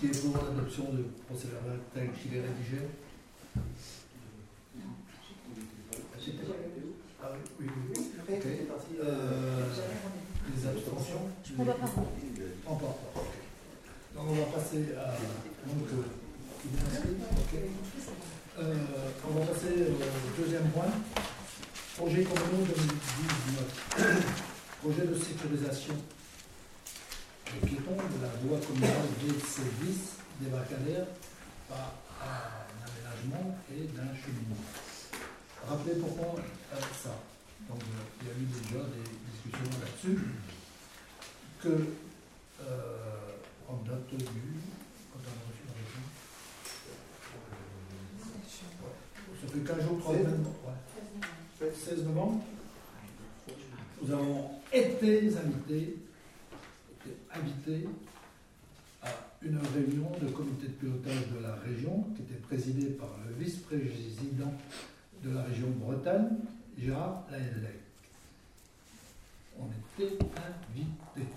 qui est pour l'adoption du procès verbal tel qu'il est rédigé? Ah oui, oui, oui. Ok. Euh, les abstentions? On va pas. En part. ok. Donc on va passer à. Donc, euh, il est inscrit Ok. Euh, on va passer au deuxième point. Projet communal 2019. Projet de sécurisation des piétons de la voie communale DC10 débarcadère par un aménagement et d'un cheminement. Rappelez pourquoi euh, ça. Donc euh, il y a eu déjà des discussions là-dessus que euh, en date du quand on a reçu la région. Ça fait 15 jours, 3 semaines. Ouais. 16 novembre. Nous avons été invités, été invités à une réunion de comité de pilotage de la région qui était présidée par le vice-président de la région Bretagne, Gérard Laellec. On était invités.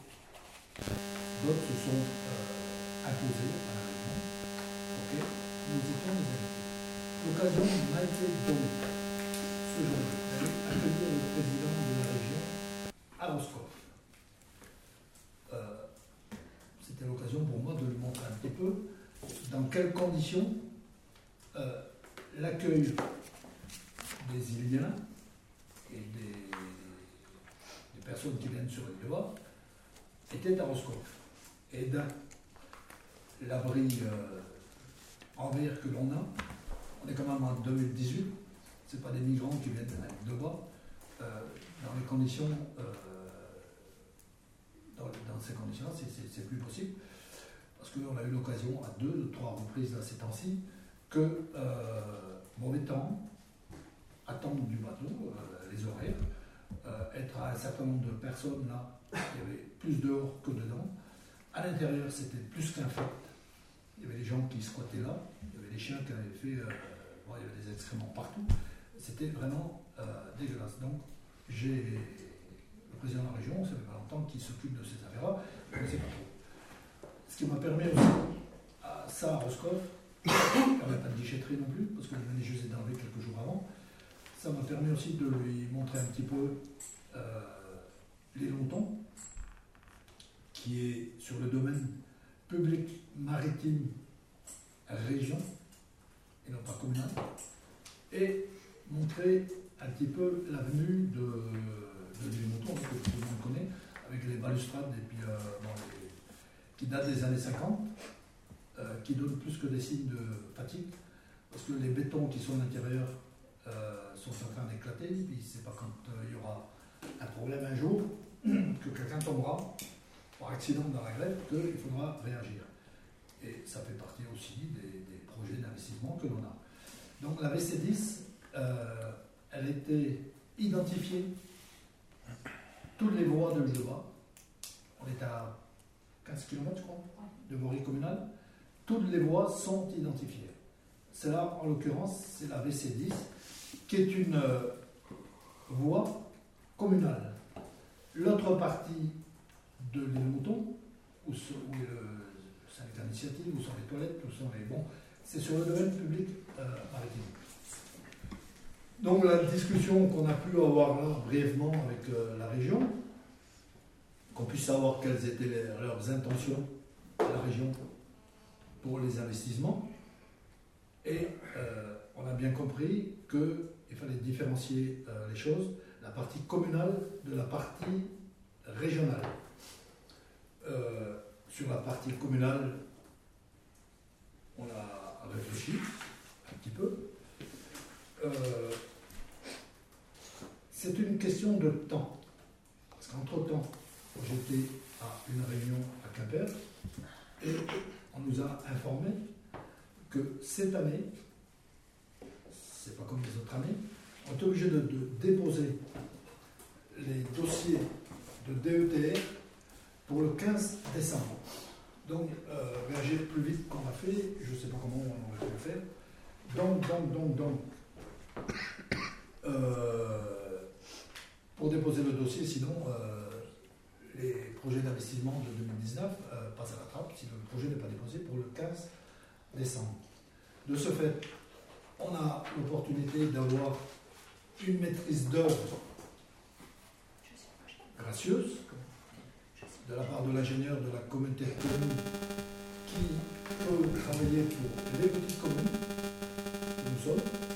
D'autres se sont euh, imposés à la région. Ok Nous étions les invités. L'occasion m'a été donc ce jour-là d'aller accueillir le président de la région à Roscoff. Euh, C'était pour moi de lui montrer un petit peu dans quelles conditions euh, l'accueil des Iliens et des, personnes qui viennent sur le bas était à Roscoff. Et d'un l'abri euh, en verre que l'on a, on est quand même en 2018, ce pas des migrants qui viennent de bas, euh, dans les conditions, euh, dans, dans ces conditions-là, c'est plus possible. Parce qu'on a eu l'occasion à deux, ou trois reprises là, ces temps-ci, que euh, mauvais temps, attendre du bateau, euh, les horaires, euh, être à un certain nombre de personnes là, il y avait plus dehors que dedans. À l'intérieur, c'était plus qu'infect. Il y avait des gens qui squattaient là, il y avait des chiens qui avaient fait, bon, il y avait des excréments partout. C'était vraiment dégueulasse. Donc, j'ai le président de la région, ça fait pas longtemps, qui s'occupe de ces affaires-là. Ce qui m'a permis aussi, à ça, à Roscoff, n'y avait pas de guichetterie non plus, parce que je venais juste d'enlever quelques jours avant. Ça m'a permis aussi de lui montrer un petit peu euh, les lontons, qui est sur le domaine public maritime région, et non pas communal, et montrer un petit peu l'avenue de, de l'île Monton, que tout le monde connaît, avec les balustrades et puis, euh, les- qui datent des années 50, euh, qui donnent plus que des signes de fatigue, parce que les bétons qui sont à l'intérieur euh, sont en train d'éclater, puis c'est pas quand euh, il y aura un problème un jour que quelqu'un tombera par accident dans la grève qu'il faudra réagir. Et ça fait partie aussi des, projets d'investissement que l'on a. Donc la VC10, euh, elle était identifiée, toutes les voies de Leva, on est à 15 km je crois, de voirie communale, toutes les voies sont identifiées. Celle-là, en l'occurrence, c'est la VC10, qui est une euh, voie communale. L'autre partie de l'île Mouton, où, se- où d'initiative, où sont les toilettes, où sont les bons, c'est sur le domaine public euh. Donc la discussion qu'on a pu avoir là brièvement avec euh, la région, qu'on puisse savoir quelles étaient leurs intentions à la région pour les investissements. Et euh, on a bien compris qu'il fallait différencier euh, les choses, la partie communale de la partie régionale. Euh, sur la partie communale, on a réfléchi un petit peu. C'est une question de temps. Parce qu'entre-temps, j'étais à une réunion à Quimper et on nous a informé que cette année, c'est pas comme les autres années, on est obligé de, déposer les dossiers de DETR pour le 15 décembre. Donc, euh, réagir plus vite qu'on l'a fait, je ne sais pas comment on aurait pu le faire. Donc, donc, donc, donc, euh, pour déposer le dossier, sinon, euh, les projets d'investissement de 2019 euh, passe à la trappe si le projet n'est pas déposé pour le 15 décembre. De ce fait, on a l'opportunité d'avoir une maîtrise d'œuvre gracieuse de la part de l'ingénieur de la communauté commune qui peut travailler pour les petites communes nous sommes.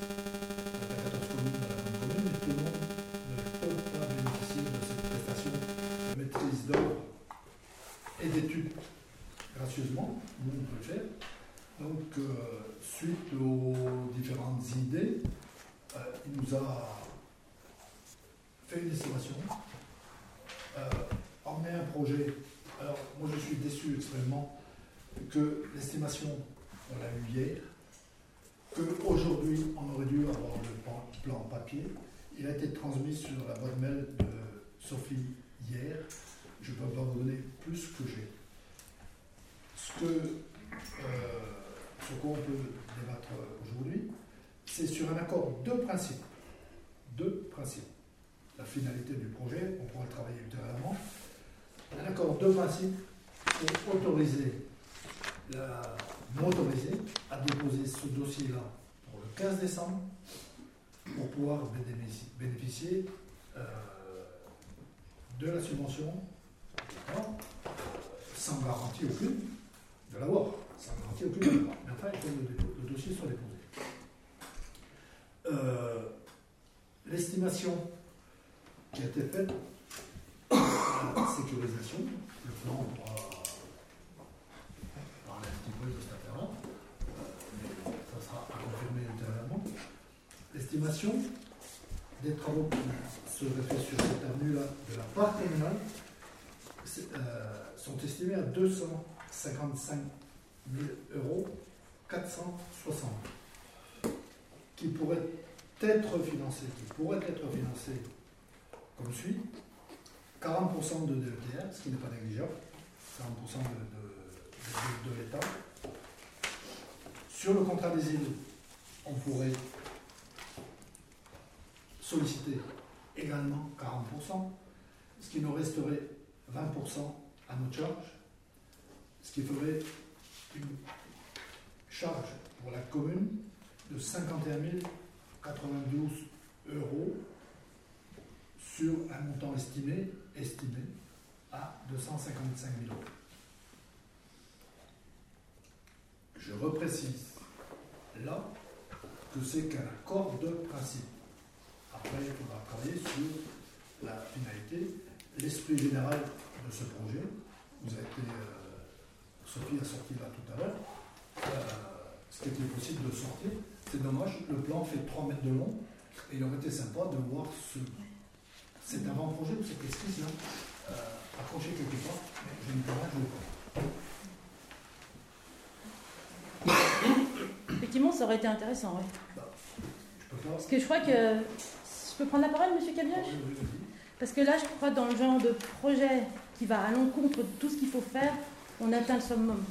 On l'a eu hier, qu'aujourd'hui, on aurait dû avoir le plan, plan papier. Il a été transmis sur la boîte mail de Sophie hier. Je ne peux pas vous donner plus que j'ai. Ce que, euh, sur quoi on peut débattre aujourd'hui, c'est sur un accord de principe. De principe. La finalité du projet, on pourra le travailler ultérieurement. Un accord de principe pour autoriser m'autoriser à déposer ce dossier-là pour le 15 décembre pour pouvoir bénéfici- bénéficier euh, de la subvention d'accord, sans garantie aucune de l'avoir, sans garantie aucune de l'avoir. Mais enfin, il faut que le, dossier soit déposé. Euh, L'estimation qui a été faite, la sécurisation, le plan on de affaire-là, euh, mais ça sera à confirmer ultérieurement. L'estimation des travaux qui seraient faits sur cette avenue-là de la part communale euh, sont estimés à 255 000 euros 460 qui pourraient être financés, qui pourraient être financés comme suit 40% de DETR, ce qui n'est pas négligeable, 40% de, de- de- de l'État. Sur le contrat des îles, on pourrait solliciter également 40%, ce qui nous resterait 20% à notre charge, ce qui ferait une charge pour la commune de 51 092 euros sur un montant estimé, estimé à 255 000 euros. Je reprécise là que c'est qu'un accord de principe. Après, il faudra travailler sur la finalité, l'esprit général de ce projet. Vous avez été, euh, Sophie a sorti là tout à l'heure. Euh, ce qui était possible de sortir. C'est dommage, le plan fait 3 mètres de long et il aurait été sympa de voir ce, cet avant-projet ou cette esquisse là euh, accroché quelque part, je ne peux pas, je ne. Effectivement, ça aurait été intéressant. oui. Je peux pas. Parce que je crois que. Je peux prendre la parole, monsieur Cabioche. Parce que là, je crois, dans le genre de projet qui va à l'encontre de tout ce qu'il faut faire, on atteint le summum.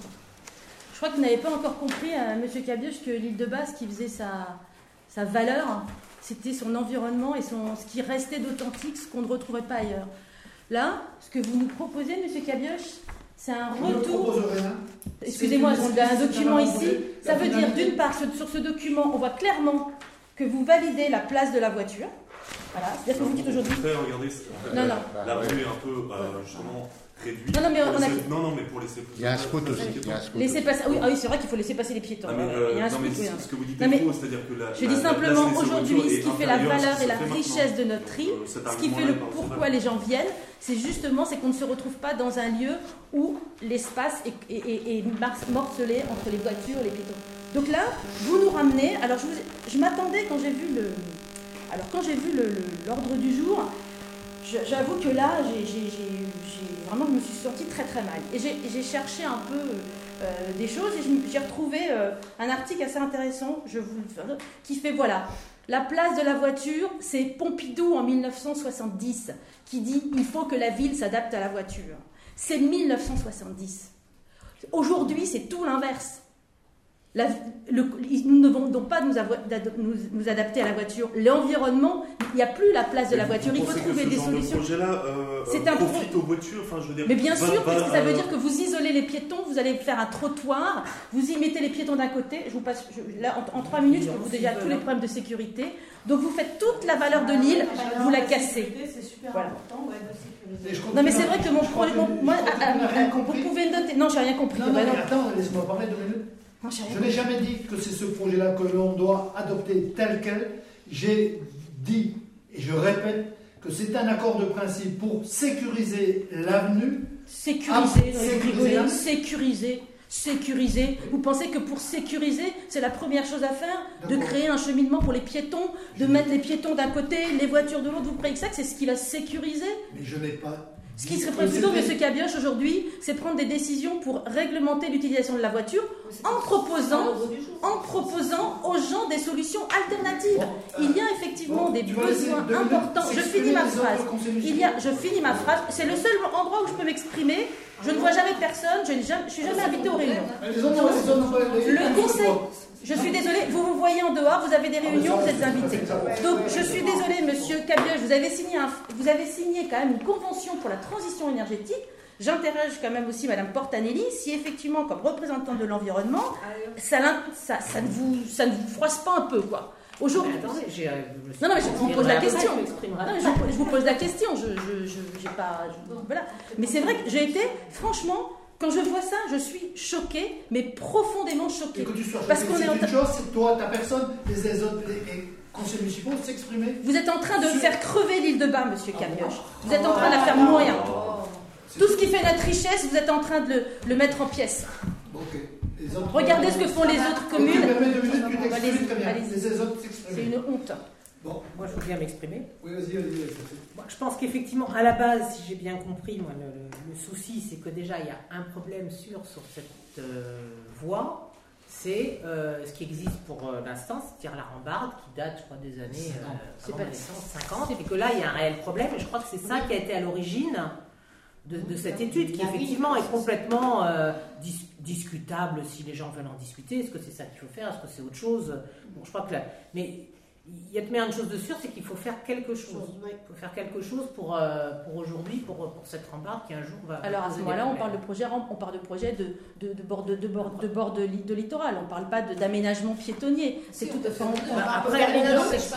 Je crois que vous n'avez pas encore compris, euh, monsieur Cabioche, que l'île de Basse, qui faisait sa, sa valeur, c'était son environnement et son, ce qui restait d'authentique, ce qu'on ne retrouvait pas ailleurs. Là, ce que vous nous proposez, monsieur Cabioche, c'est un retour. Excusez-moi, une j'ai un document ici. Ça veut dire, d'une part, sur ce document, on voit clairement que vous validez la place de la voiture. Voilà, c'est-à-dire que vous dites aujourd'hui. Regardez, Non, non. la rue est un peu euh, justement réduite. Non, non, mais Pour on a- laisser- non, non, mais pour laisser. Il y a un spot aussi. Aussi. passer. Oui, ah oui c'est vrai qu'il faut laisser passer les piétons. Non, mais, euh, il y a un non, mais oui, hein. ce que vous dites Non, mais est faux, c'est-à-dire que la. Je la- dis simplement aujourd'hui, ce qui fait la ce valeur et la richesse de notre île, Euh, ce qui fait le pourquoi les gens viennent, c'est justement c'est qu'on ne se retrouve pas dans un lieu où l'espace est, est- est- est mar- morcelé entre les voitures et les piétons. Donc là, vous nous ramenez. Alors je, vous- je m'attendais quand j'ai vu le. Alors quand j'ai vu le- le- l'ordre du jour, j'avoue que là, j'ai, vraiment, je me suis sentie très très mal. Et j'ai, cherché un peu euh, des choses et j'ai retrouvé euh, un article assez intéressant, je vous le qui fait voilà. La place de la voiture, c'est Pompidou en 1970 qui dit il faut que la ville s'adapte à la voiture. C'est 1970. Aujourd'hui, c'est tout l'inverse. La- le- nous ne devons donc pas nous, adapter à la voiture. L'environnement Il n'y a plus la place de la voiture. Il faut trouver ce des de solutions. projet-là euh, C'est euh, un pro- profite aux voitures, enfin je veux dire. Mais bien va- sûr, parce que ça veut euh, dire que vous isolez les piétons, vous allez faire un trottoir, vous y mettez les piétons d'un côté. Je vous passe, je- là, en, en trois minutes, je peux vous déjà tous les problèmes de sécurité. Donc vous faites toute la valeur de l'île, vous la cassez. C'est super Voilà. important ouais, de Non, mais c'est vrai que mon Je projet, moi, rien vous pouvez noter. Non, j'ai rien compris. Non, Bah non. attends, laisse-moi parler deux minutes. Non, Je n'ai jamais dit que c'est ce projet-là que l'on doit adopter tel quel. J'ai dit, et je répète, que c'est un accord de principe pour sécuriser l'avenue. Sécuriser, Ah, sécuriser, sécuriser, sécuriser. Vous pensez que pour sécuriser, c'est la première chose à faire De créer un cheminement pour les piétons, de mettre les piétons d'un côté, les voitures de l'autre? Vous croyez que ça, c'est ce qui va sécuriser? Mais je n'ai pas. Ce qui serait que plutôt, M. Cabioche, aujourd'hui, c'est prendre des décisions pour réglementer l'utilisation de la voiture en proposant, en proposant aux gens des solutions alternatives. Bon, Il y a Bon, effectivement des besoins importants. Je finis ma phrase. Il y a, je finis ma phrase. C'est le seul endroit où je peux m'exprimer. Je ne vois jamais personne. Je ne je suis jamais invitée aux réunions. Le conseil, je suis désolée, vous vous voyez en dehors, vous avez des réunions, vous êtes invités. Donc je suis désolée, monsieur Cabioche, vous avez signé, un- vous avez signé quand même une convention pour la transition énergétique. J'interroge quand même aussi Madame Portanelli, si effectivement, comme représentante de l'environnement, ça, l'in- ça, ça ne vous, ça ne vous froisse pas un peu, quoi. Aujourd'hui, euh, Non, non, mais je vous pose la question. je vous- pose la question, je, je, je- j'ai pas, je- voilà. Mais c'est vrai que j'ai été, franchement, quand je vois ça, je suis choquée, mais profondément Et choquée. que tu sois Parce choqué, qu'on est c'est en une train- chose, c'est toi, ta personne, les, les autres, les, municipaux s'exprimer. Vous êtes en train de faire crever l'île de Bas, monsieur Cabioche. Vous êtes en train de la faire mourir. Tout ce qui fait notre richesse, vous êtes en train de le, le mettre en pièces. Regardez ce que font les autres communes. C'est une honte. Bon, Moi, je veux bien m'exprimer. oui, vas-y, vas-y. vas-y. Moi, je pense qu'effectivement, à la base, si j'ai bien compris, moi, le, souci, c'est que déjà, il y a un problème sûr sur cette euh, voie. C'est euh, ce qui existe pour euh, l'instant, c'est-à-dire la rambarde qui date, je crois, des années euh, pas- ma naissance, 50, et que là, il y a un réel problème. Et je crois que c'est ça qui a été à l'origine de, de cette étude, qui effectivement est complètement euh, dis- discutable si les gens veulent en discuter. Est-ce que c'est ça qu'il faut faire? Est-ce que c'est autre chose? Bon, je crois que là, mais il y a mais une chose de sûr, c'est qu'il faut faire quelque chose. Il faut faire quelque chose pour, euh, pour aujourd'hui, pour, pour cette rambarde qui un jour va. Alors à ce moment-là, on parle de projet, rampe, on parle de projet de, de, de bord de, de bord de, bord de, li- de littoral. On ne parle pas d'aménagement piétonnier. C'est tout à fait. Bah, après,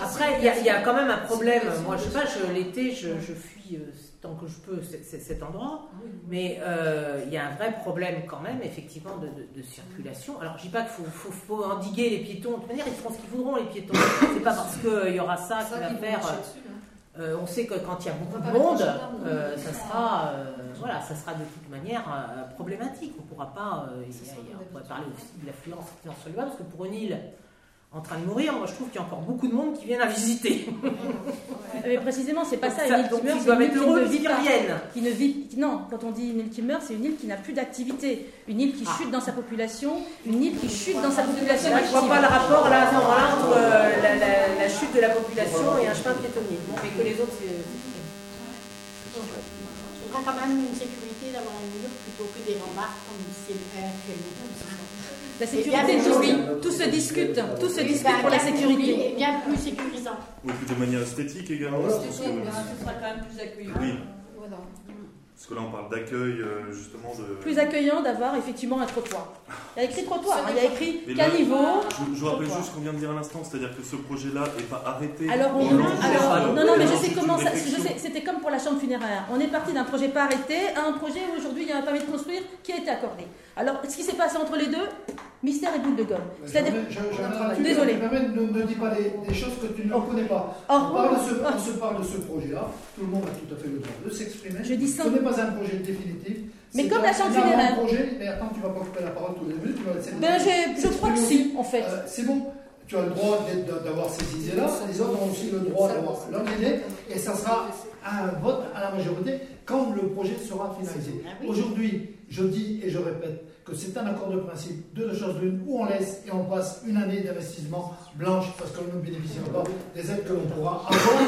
après, il y, a- il y a quand même un problème. Moi, je sais pas, je- l'été, je, je fuis euh, tant que je peux cet endroit. Mais euh, il y a un vrai problème quand même, effectivement, de, de- de circulation. Alors, je dis pas qu'il faut, faut- faut endiguer les piétons. De toute manière, ils feront ce qu'ils voudront, les piétons. C'est pas parce qu'il y aura ça qui va faire. euh, on sait que quand il y a beaucoup de monde, euh, ça sera, euh, voilà, ça sera de toute manière euh, problématique. On pourra pas, euh, on pourrait parler aussi de l'affluence sur le bas, parce que pour une île en train de mourir, moi je trouve qu'il y a encore beaucoup de monde qui viennent la visiter. Mais précisément, c'est pas ça. Ça, Une île qui meurt, c'est une île qui ne vit pas. reviennent. Qui ne vit, non, quand on dit une île qui meurt, c'est une île qui n'a plus d'activité, une île qui Ah. chute dans sa population, une île qui chute dans sa population Là, je vois pas le rapport là, à ce moment-là entre euh, la, la- la chute de la population et un chemin piétonnier. Mais que les autres, c'est. On a quand même une sécurité d'avoir un mur plutôt que des rambardes comme c'est le cas actuellement. La sécurité, tout, tout se discute, tout se discute pour la sécurité. Et bien plus sécurisant. Et puis de manière esthétique également. Parce que- sera quand même plus accueillant. Oui, Voilà. parce que là on parle d'accueil euh, justement de. Plus accueillant d'avoir effectivement un trottoir. Il y a écrit trottoir, hein, il y a écrit caniveau. Je, je vous rappelle juste ce qu'on vient de dire à l'instant, c'est-à-dire que ce projet-là n'est pas arrêté. Alors, on, alors juste- non, non, mais je sais comment ça. Je réflexion. sais, c'était comme pour la chambre funéraire. On est parti d'un projet pas arrêté à un projet où aujourd'hui il y a un permis de construire qui a été accordé. Alors, ce qui s'est passé entre les deux, mystère et boule de gomme. C'est-à-dire, Je- je- je- Désolé. je- je- Ne, ne dis pas des, des choses que tu ne Oh. connais pas. Oh. On, parle ce, on se parle de ce projet-là. Tout le monde a tout à fait le droit de s'exprimer. Je dis Ce simple- n'est pas un projet définitif. Mais comme la chambre c'est un funéraire. projet. Mais attends, tu vas pas couper la parole tous les minutes. Tu vas laisser ben, j'ai- je crois que si, en fait. Euh, c'est bon, tu as le droit d'avoir ces idées-là, les autres ont aussi le droit d'avoir leur idée, et ça sera un vote à la majorité quand le projet sera finalisé. Ah. Aujourd'hui, je dis et je répète que c'est un accord de principe, deux choses l'une, où on laisse et on passe une année d'investissement blanche parce qu'on ne bénéficiera pas des aides que l'on pourra avoir.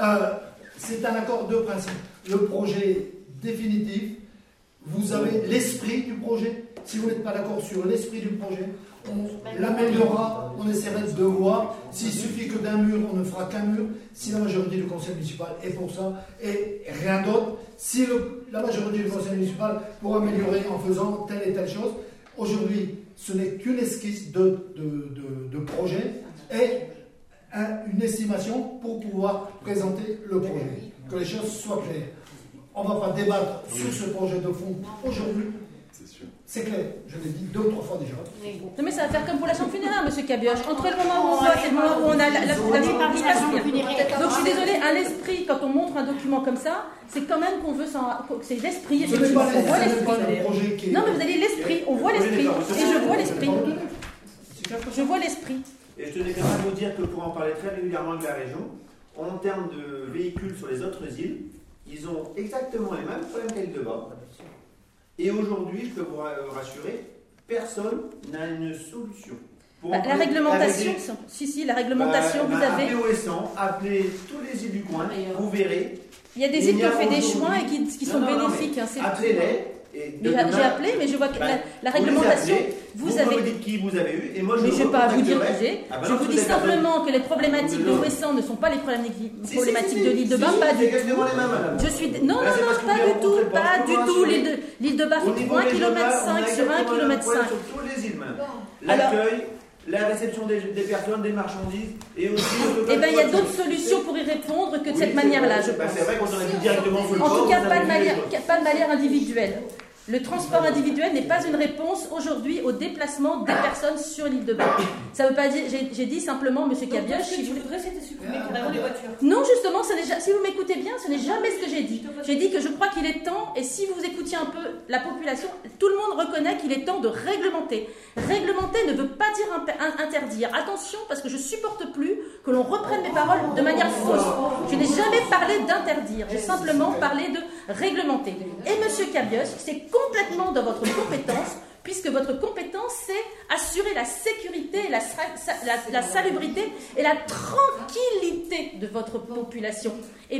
Euh, c'est un accord de principe. Le projet définitif, vous avez l'esprit du projet. projet. Si vous n'êtes pas d'accord sur l'esprit du projet, on l'améliorera, on essaiera de voir. S'il suffit que d'un mur, on ne fera qu'un mur. Si la majorité du conseil municipal est pour ça et rien d'autre, si la majorité du conseil municipal pour améliorer en faisant telle et telle chose, aujourd'hui, ce n'est qu'une esquisse de, projet et un- une estimation pour pouvoir présenter le projet. Que les choses soient claires. On ne va pas débattre sur ce projet de fond aujourd'hui. C'est sûr. C'est clair, je l'ai dit deux ou trois fois déjà. Non mais ça va faire comme pour la chambre funéraire, monsieur Cabioche. Entre le moment où on vote et le moment où on a la, la. Donc je suis désolée, à l'esprit, quand on montre un document comme ça, c'est quand même qu'on veut s'en... C'est l'esprit, On voit l'esprit. un projet qui est. Non mais vous avez l'esprit, on voit l'esprit. Et je vois l'esprit. Je vois l'esprit. Et je tenais quand même à vous dire que pour en parler très régulièrement avec la région, en termes de véhicules sur les autres îles, ils ont exactement les mêmes problèmes qu'à l'île de Bas. Et aujourd'hui, je peux vous ra- rassurer, personne n'a une solution. Pour Bah, la réglementation, des- si si, la réglementation, Bah, vous bah, avez... Appelez appelez tous les îles du coin, vous verrez. Il y a des îles qui ont fait des choix et qui, qui Non, sont non, bénéfiques. hein, Appelez-les. J'ai appelé, mais je vois que bah, la, la vous les réglementation, appelez, vous vous avez... me dites qui vous avez eu, et moi je Mais je ne vais pas vous dire qui j'ai. Ah bah je vous vous dis simplement que les problématiques de. Ouessant ne sont pas les problématiques, Si, si, problématiques si, de l'île de si, Bain, si, pas c'est du tout. les mêmes, madame. Je suis. Non, non, Bah, non, pas du tout, pas, du tout. L'île de, l'île de Bar Au fait niveau 3 des km jeunes, on a 5 sur 1 exactement le km même problème 5. Sur tous les îles, même. Alors- L'accueil, la réception des, des personnes, des marchandises, et aussi. Eh bien, il y a d'autres solutions pour y répondre que de Oui, cette manière-là, je Bah, pense. C'est vrai qu'on aurait directement sur le En tout cas, pas de manière, pas de manière individuelle. Le transport individuel n'est pas une réponse aujourd'hui au déplacement des personnes sur l'île de Bain. Ça veut pas dire. J'ai dit simplement, Monsieur Cabioche, si tu vous voudrais, c'était supprimer carrément les voitures. Non, justement, ce n'est ja- si vous m'écoutez bien, ce n'est jamais ce que j'ai dit. J'ai dit que je crois qu'il est temps, et si vous écoutiez un peu la population, tout le monde reconnaît qu'il est temps de réglementer. Réglementer ne veut pas dire interdire. Attention, parce que je supporte plus que l'on reprenne mes paroles de manière fausse. Je n'ai jamais parlé d'interdire, j'ai simplement parlé de réglementer. Et Monsieur Cabioche, c'est complètement dans votre compétence puisque votre compétence, c'est assurer la sécurité, la, sa- sa- la- la salubrité et la tranquillité de votre population. Et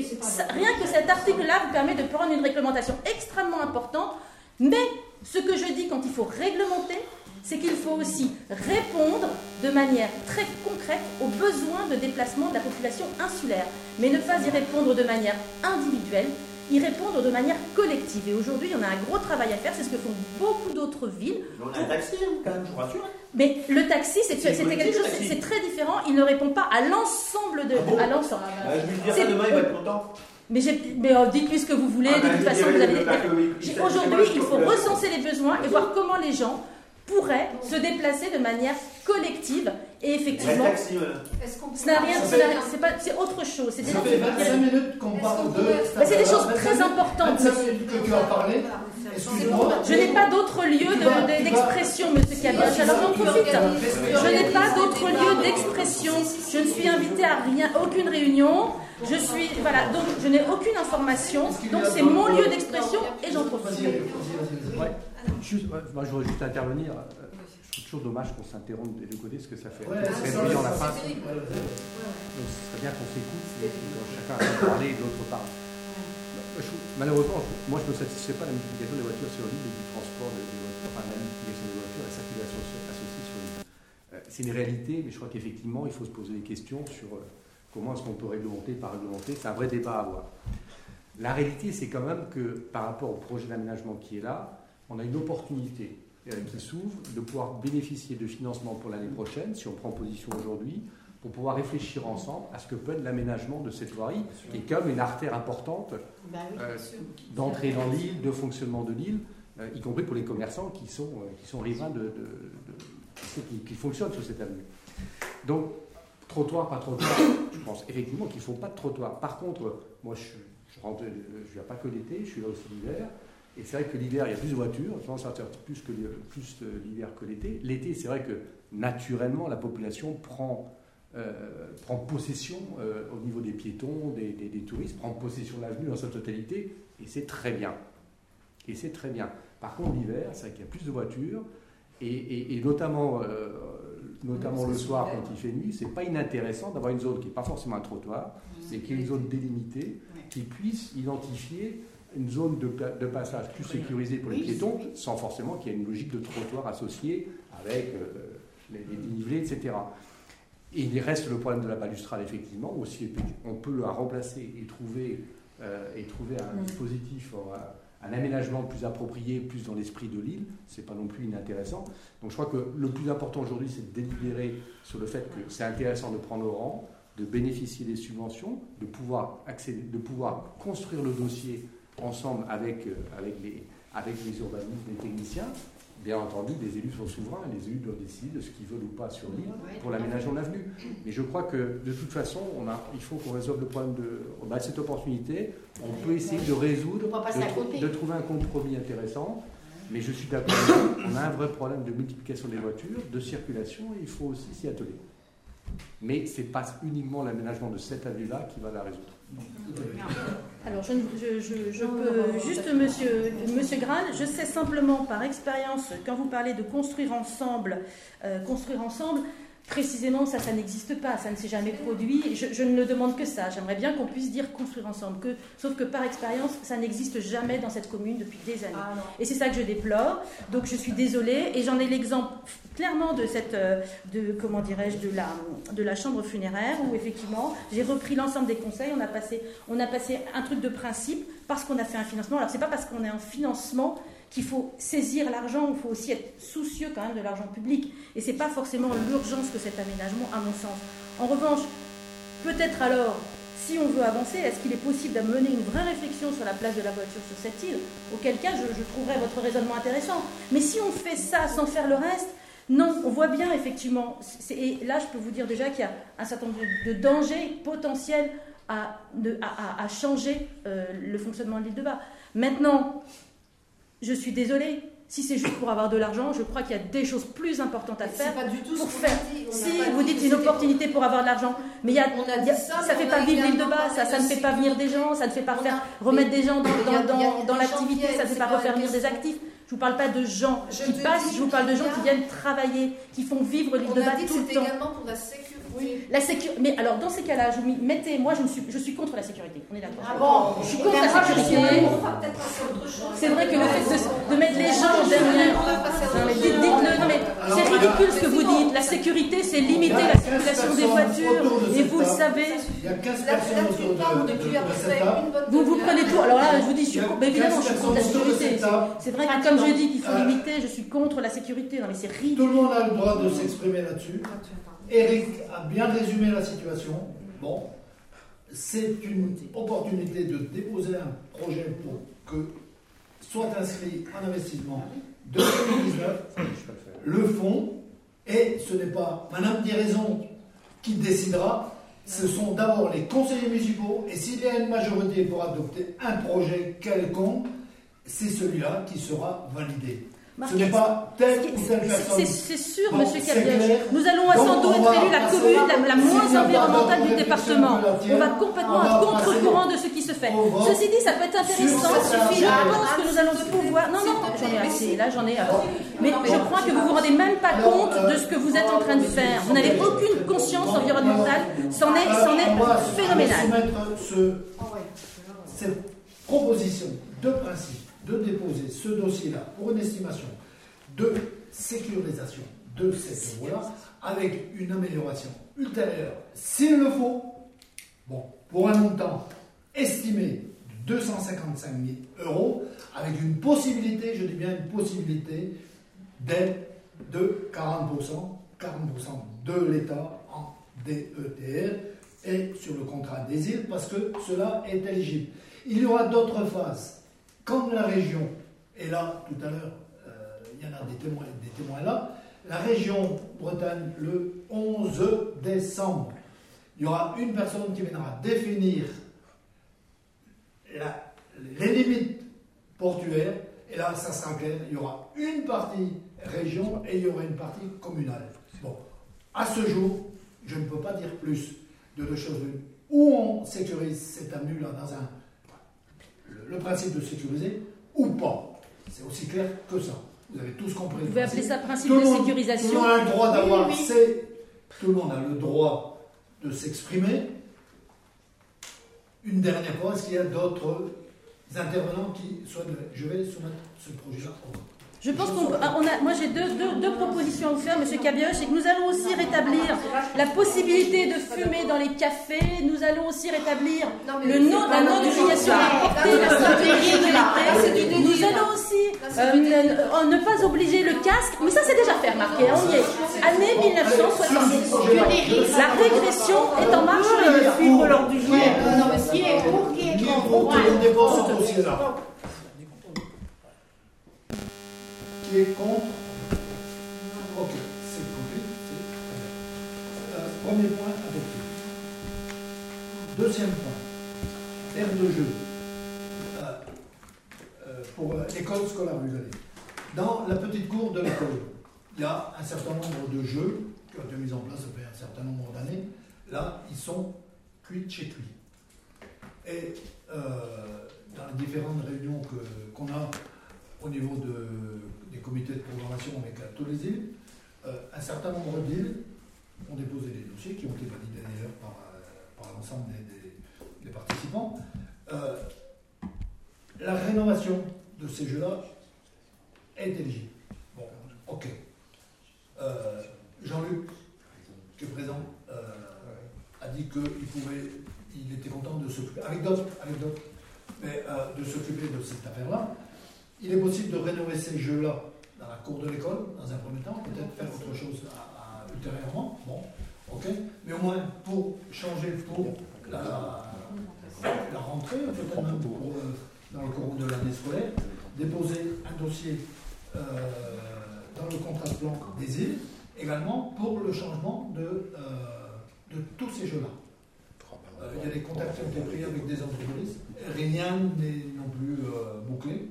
rien que cet article-là vous permet de prendre une réglementation extrêmement importante, mais ce que je dis quand il faut réglementer, c'est qu'il faut aussi répondre de manière très concrète aux besoins de déplacement de la population insulaire, mais ne pas y répondre de manière individuelle, y répondre de manière collective. Et aujourd'hui, on a un gros travail à faire, c'est ce que font beaucoup d'autres villes. On a un taxi, hein, quand même, je vous rassure. Mais le taxi, c'est quelque chose, c'est très différent. Il ne répond pas à l'ensemble de, Ah bon à l'ensemble. Bah, je lui dirai C'est- demain, il va être content. Mais, j'ai- mais euh, dites-lui ce que vous voulez. Ah, de bah, toute façon, vous avez. le- Aujourd'hui, il faut recenser les besoins et voir comment les gens pourraient se déplacer de manière collective et effectivement. Ce n'a rien, c'est pas, c'est autre chose. C'est Ça fait 25 minutes qu'on parle de. Bah, c'est des choses très importantes. 25 minutes que tu as parlé. Je n'ai pas d'autre lieu de- de- d'expression, monsieur Cabioche. Alors j'en profite. Je n'ai pas d'autre lieu d'expression. Je ne suis invitée à rien, aucune réunion. Je suis, voilà, donc je n'ai aucune information. Donc c'est mon lieu d'expression et j'en profite. Ouais. Juste, ouais, moi, je voudrais juste intervenir. Euh, Je trouve toujours dommage qu'on s'interrompe des deux côtés, parce que ça fait Ouais, très bruyant la fin. Donc ce serait bien qu'on s'écoute quand chacun a pu parler et l'autre parle. Trouve- malheureusement, moi je ne me satisfais pas de la multiplication des voitures sur l'île et du transport des voitures, enfin la multiplication des voitures et la circulation so- associée sur l'île. Euh, C'est une réalité, mais je crois qu'effectivement, il faut se poser des questions sur euh, comment est-ce qu'on peut réglementer, pas réglementer. C'est un vrai débat à avoir. La réalité, c'est quand même que par rapport au projet d'aménagement qui est là, on a une opportunité euh, qui s'ouvre de pouvoir bénéficier de financement pour l'année prochaine, si on prend position aujourd'hui, pour pouvoir réfléchir ensemble à ce que peut être l'aménagement de cette voirie, qui est comme une artère importante Bah oui, euh, d'entrée dans l'île, de fonctionnement de l'île, euh, y compris pour les commerçants qui sont, euh, qui sont riverains de, de- de- qui, qui fonctionnent sur cette avenue. Donc, trottoir, pas trottoir, je pense effectivement qu'il ne faut pas de trottoir. Par contre, moi, je, je rentre, je viens pas que l'été, je suis là aussi l'hiver. Et c'est vrai que l'hiver, il y a plus de voitures, je pense sortir plus que plus euh, l'hiver que l'été. L'été, c'est vrai que naturellement, la population prend, euh, prend possession euh, au niveau des piétons, des, des- touristes, prend possession de l'avenue dans sa totalité, et c'est très bien. Et c'est très bien. Par contre, l'hiver, c'est vrai qu'il y a plus de voitures, et, et- notamment, notamment le soir quand il fait nuit, c'est pas inintéressant d'avoir une zone qui n'est pas forcément un trottoir, mais qui est une zone délimitée, qui puisse identifier une zone de, pa- de passage plus sécurisée pour les piétons, sans forcément qu'il y ait une logique de trottoir associée avec euh, les, les dénivelés, etc. Et il reste le problème de la balustrade, effectivement, aussi on peut la remplacer et trouver, euh, et trouver un dispositif, un aménagement plus approprié, plus dans l'esprit de l'île, c'est pas non plus inintéressant. Donc je crois que le plus important aujourd'hui, c'est de délibérer sur le fait que c'est intéressant de prendre le rang, de bénéficier des subventions, de pouvoir, accéder, de pouvoir construire le dossier ensemble avec, euh, avec, les, avec les urbanistes, les techniciens. Bien entendu, les élus sont souverains, les élus doivent décider de ce qu'ils veulent ou pas sur l'île pour l'aménagement de l'avenue. Mais je crois que de toute façon, on a, il faut qu'on résolve le problème de on a cette opportunité. On peut essayer de résoudre, de, de trouver un compromis intéressant. Mais je suis d'accord, on a un vrai problème de multiplication des voitures, de circulation, et il faut aussi s'y atteler. Mais ce n'est pas uniquement l'aménagement de cette avenue-là qui va la résoudre. Alors, je, peux juste, monsieur, monsieur je sais simplement par expérience, quand vous parlez de construire ensemble, euh, construire ensemble, précisément, ça, ça n'existe pas, ça ne s'est jamais produit. Je, je ne demande que ça. J'aimerais bien qu'on puisse dire construire ensemble. Que, sauf que par expérience, ça n'existe jamais dans cette commune depuis des années. Ah. Et c'est ça que je déplore. Donc je suis désolée. Et j'en ai l'exemple clairement de cette, euh, de comment dirais-je, de la, de la chambre funéraire où effectivement j'ai repris l'ensemble des conseils. On a passé, on a passé un truc de principe parce qu'on a fait un financement. Alors c'est pas parce qu'on est en financement qu'il faut saisir l'argent. Il faut aussi être soucieux quand même de l'argent public. Et c'est pas forcément l'urgence que cet aménagement, à mon sens. En revanche, peut-être alors si on veut avancer, est-ce qu'il est possible de mener une vraie réflexion sur la place de la voiture sur cette île? Auquel cas, je, trouverais votre raisonnement intéressant. Mais si on fait ça sans faire le reste, non, on voit bien effectivement. Et là, je peux vous dire déjà qu'il y a un certain nombre de dangers potentiels à changer euh, le fonctionnement de l'île de Bas. Maintenant, je suis désolée. Si c'est juste pour avoir de l'argent, je crois qu'il y a des choses plus importantes à faire pas du tout pour faire. dit. Si vous dit dites une opportunité pour avoir de l'argent, mais il y a, On a il y a- dit ça, ça fait pas vivre l'île de bas, ça, ça ne fait pas venir des gens, ça ne fait pas faire remettre des gens dans, l'activité, ça ne fait pas refaire venir des actifs. Je vous parle pas de gens Je qui passent, je vous parle de gens qui viennent travailler, qui font vivre l'île de bas tout le temps. également pour la sécurité. La sécu- Mais alors, dans ces cas-là, je m'y- mettez, moi, je, suis, je suis contre la sécurité. On est d'accord. Ah bon Je suis contre la suis sécurité. C'est vrai que le fait de, de mettre les gens derrière. Non, mais dites-le, non, mais c'est ridicule ce que vous dites. La sécurité, c'est limiter la circulation des voitures. Et vous le savez. Il y a 15 Là, personnes là, tu autour de, Vous vous prenez tout. Alors là, je vous dis, je suis contre- évidemment, je suis 15 contre la sécurité. C'est vrai que comme je dis qu'il faut limiter, je suis contre la sécurité. Non, mais c'est ridicule. Tout le monde a le droit de s'exprimer là-dessus. Eric a bien résumé la situation. Bon, c'est une opportunité de déposer un projet pour que soit inscrit un investissement de 2019, Je peux le faire. le fonds, et ce n'est pas Madame Diraison qui décidera, ce sont d'abord les conseillers municipaux, et s'il y a une majorité pour adopter un projet quelconque, c'est celui-là qui sera validé. Ce n'est pas telle ou telle C'est- personne. C'est c'est sûr, Bon, monsieur Cabiège. Nous allons doute on être élus la commune la, moins environnementale du département. On va complètement à contre-courant de ce qui se fait. Ceci dit, ça peut être intéressant. Je pense que nous allons pouvoir. Non, non, j'en ai assez. Là, j'en ai. assez. Mais je crois que vous vous rendez même pas compte de ce que vous êtes en train de faire. Vous n'avez aucune conscience environnementale. C'en est, est phénoménal. cette proposition de principe de déposer ce dossier-là pour une estimation de sécurisation de cette voie avec une amélioration ultérieure, s'il le faut, bon, pour un montant estimé de 255 000 euros, avec une possibilité, je dis bien une possibilité, d'aide de 40%, 40% de l'État en DETR et sur le contrat des îles, parce que cela est éligible. Il y aura d'autres phases. Comme la région, et là, tout à l'heure, euh, il y en a des témoins, des témoins là, la région Bretagne, le 11 décembre, il y aura une personne qui viendra définir les limites portuaires, et là, ça sera clair, il y aura une partie région et il y aura une partie communale. Bon, à ce jour, je ne peux pas dire plus de deux choses. Ou on sécurise cette avenue-là dans un, le, principe de sécuriser, ou pas. C'est aussi clair que ça. Vous avez tous compris. Vous pouvez appeler ça principe Tout de monde- sécurisation. Tout le monde a le droit d'avoir Oui, oui. ses- Tout le monde a le droit de s'exprimer. Une dernière fois, est-ce qu'il y a d'autres intervenants qui souhaitent. Je vais soumettre ce projet-là au vote. Je pense qu'on ah, on a, moi j'ai deux, deux- deux propositions à vous faire, Monsieur Cabioche, c'est que nous allons aussi rétablir la possibilité de fumer dans les cafés, nous allons aussi rétablir le non, la non-obligation à porter. La l'été. Nous allons aussi euh, du ne, pas obliger le casque, mais ça c'est déjà fait, remarquez, on y est. Année 1970. La régression est en marche Qui est contre Ok, c'est bien. Euh, premier point adopté. Deuxième point, aire de jeu. Euh, euh, pour euh, l'école scolaire, vous allez. Dans la petite cour de l'école, il y a un certain nombre de jeux qui ont été mis en place depuis un certain nombre d'années. Là, ils sont cuits chez cuits. Et dans les différentes réunions qu'on a au niveau de- des comités de programmation avec euh, tous les îles, euh, un certain nombre d'îles ont déposé des dossiers qui ont été validés d'ailleurs par, euh, l'ensemble des, participants. Euh, la rénovation de ces jeux-là est éligible. Bon, ok. Euh, Jean-Luc, qui est présent, euh, a dit qu'il pouvait, il était content de s'occuper, mais euh, de s'occuper de cette affaire-là. Il est possible de rénover ces jeux-là dans la cour de l'école, dans un premier temps, peut-être faire autre chose ultérieurement. Bon, ok. Mais au moins pour changer pour la, rentrée, peut-être même pour, euh, dans le courant de l'année scolaire, déposer un dossier euh, dans le contrat de plan des îles, également pour le changement de, euh, de tous ces jeux-là. Il y a des contacts qui ont été pris avec des entreprises. Rien n'est non plus bouclé.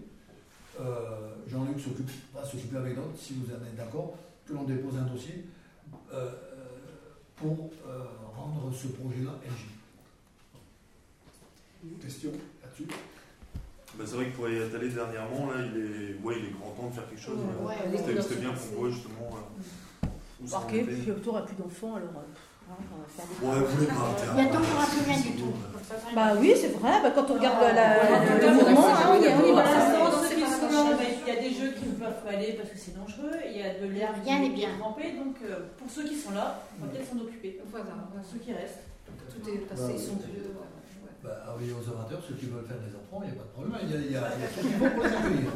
Euh, Jean-Luc s'occupe, va s'occuper avec d'autres, si vous en êtes d'accord, que l'on dépose un dossier euh, euh, pour euh, rendre ce projet-là éligible. Question là-dessus Bah, c'est vrai que pour y être allé dernièrement, là, il est, ouais, il est grand temps de faire quelque chose. Ouais, C'était bien qu'on voit justement Marqué, puis autour a plus d'enfants, alors Ouais, vous Il y a toujours un plus rien du tout. Bah oui, c'est vrai, bah, quand on regarde la- la- le mouvement, hein, y bah, il y a des jeux qui ne peuvent pas aller parce que c'est dangereux, il y a de l'air Rien qui n'est bien. est trempé, donc euh, pour ceux qui sont là, on va peut-être s'en occuper. Voilà, voilà. Ceux qui restent. Tout est passé, ils sont vieux. Bah, ah oui, aux amateurs, ceux qui veulent faire des enfants, il n'y a pas de problème. Il y a, il y a, il y a tout ce qu'il faut pour les accueillir.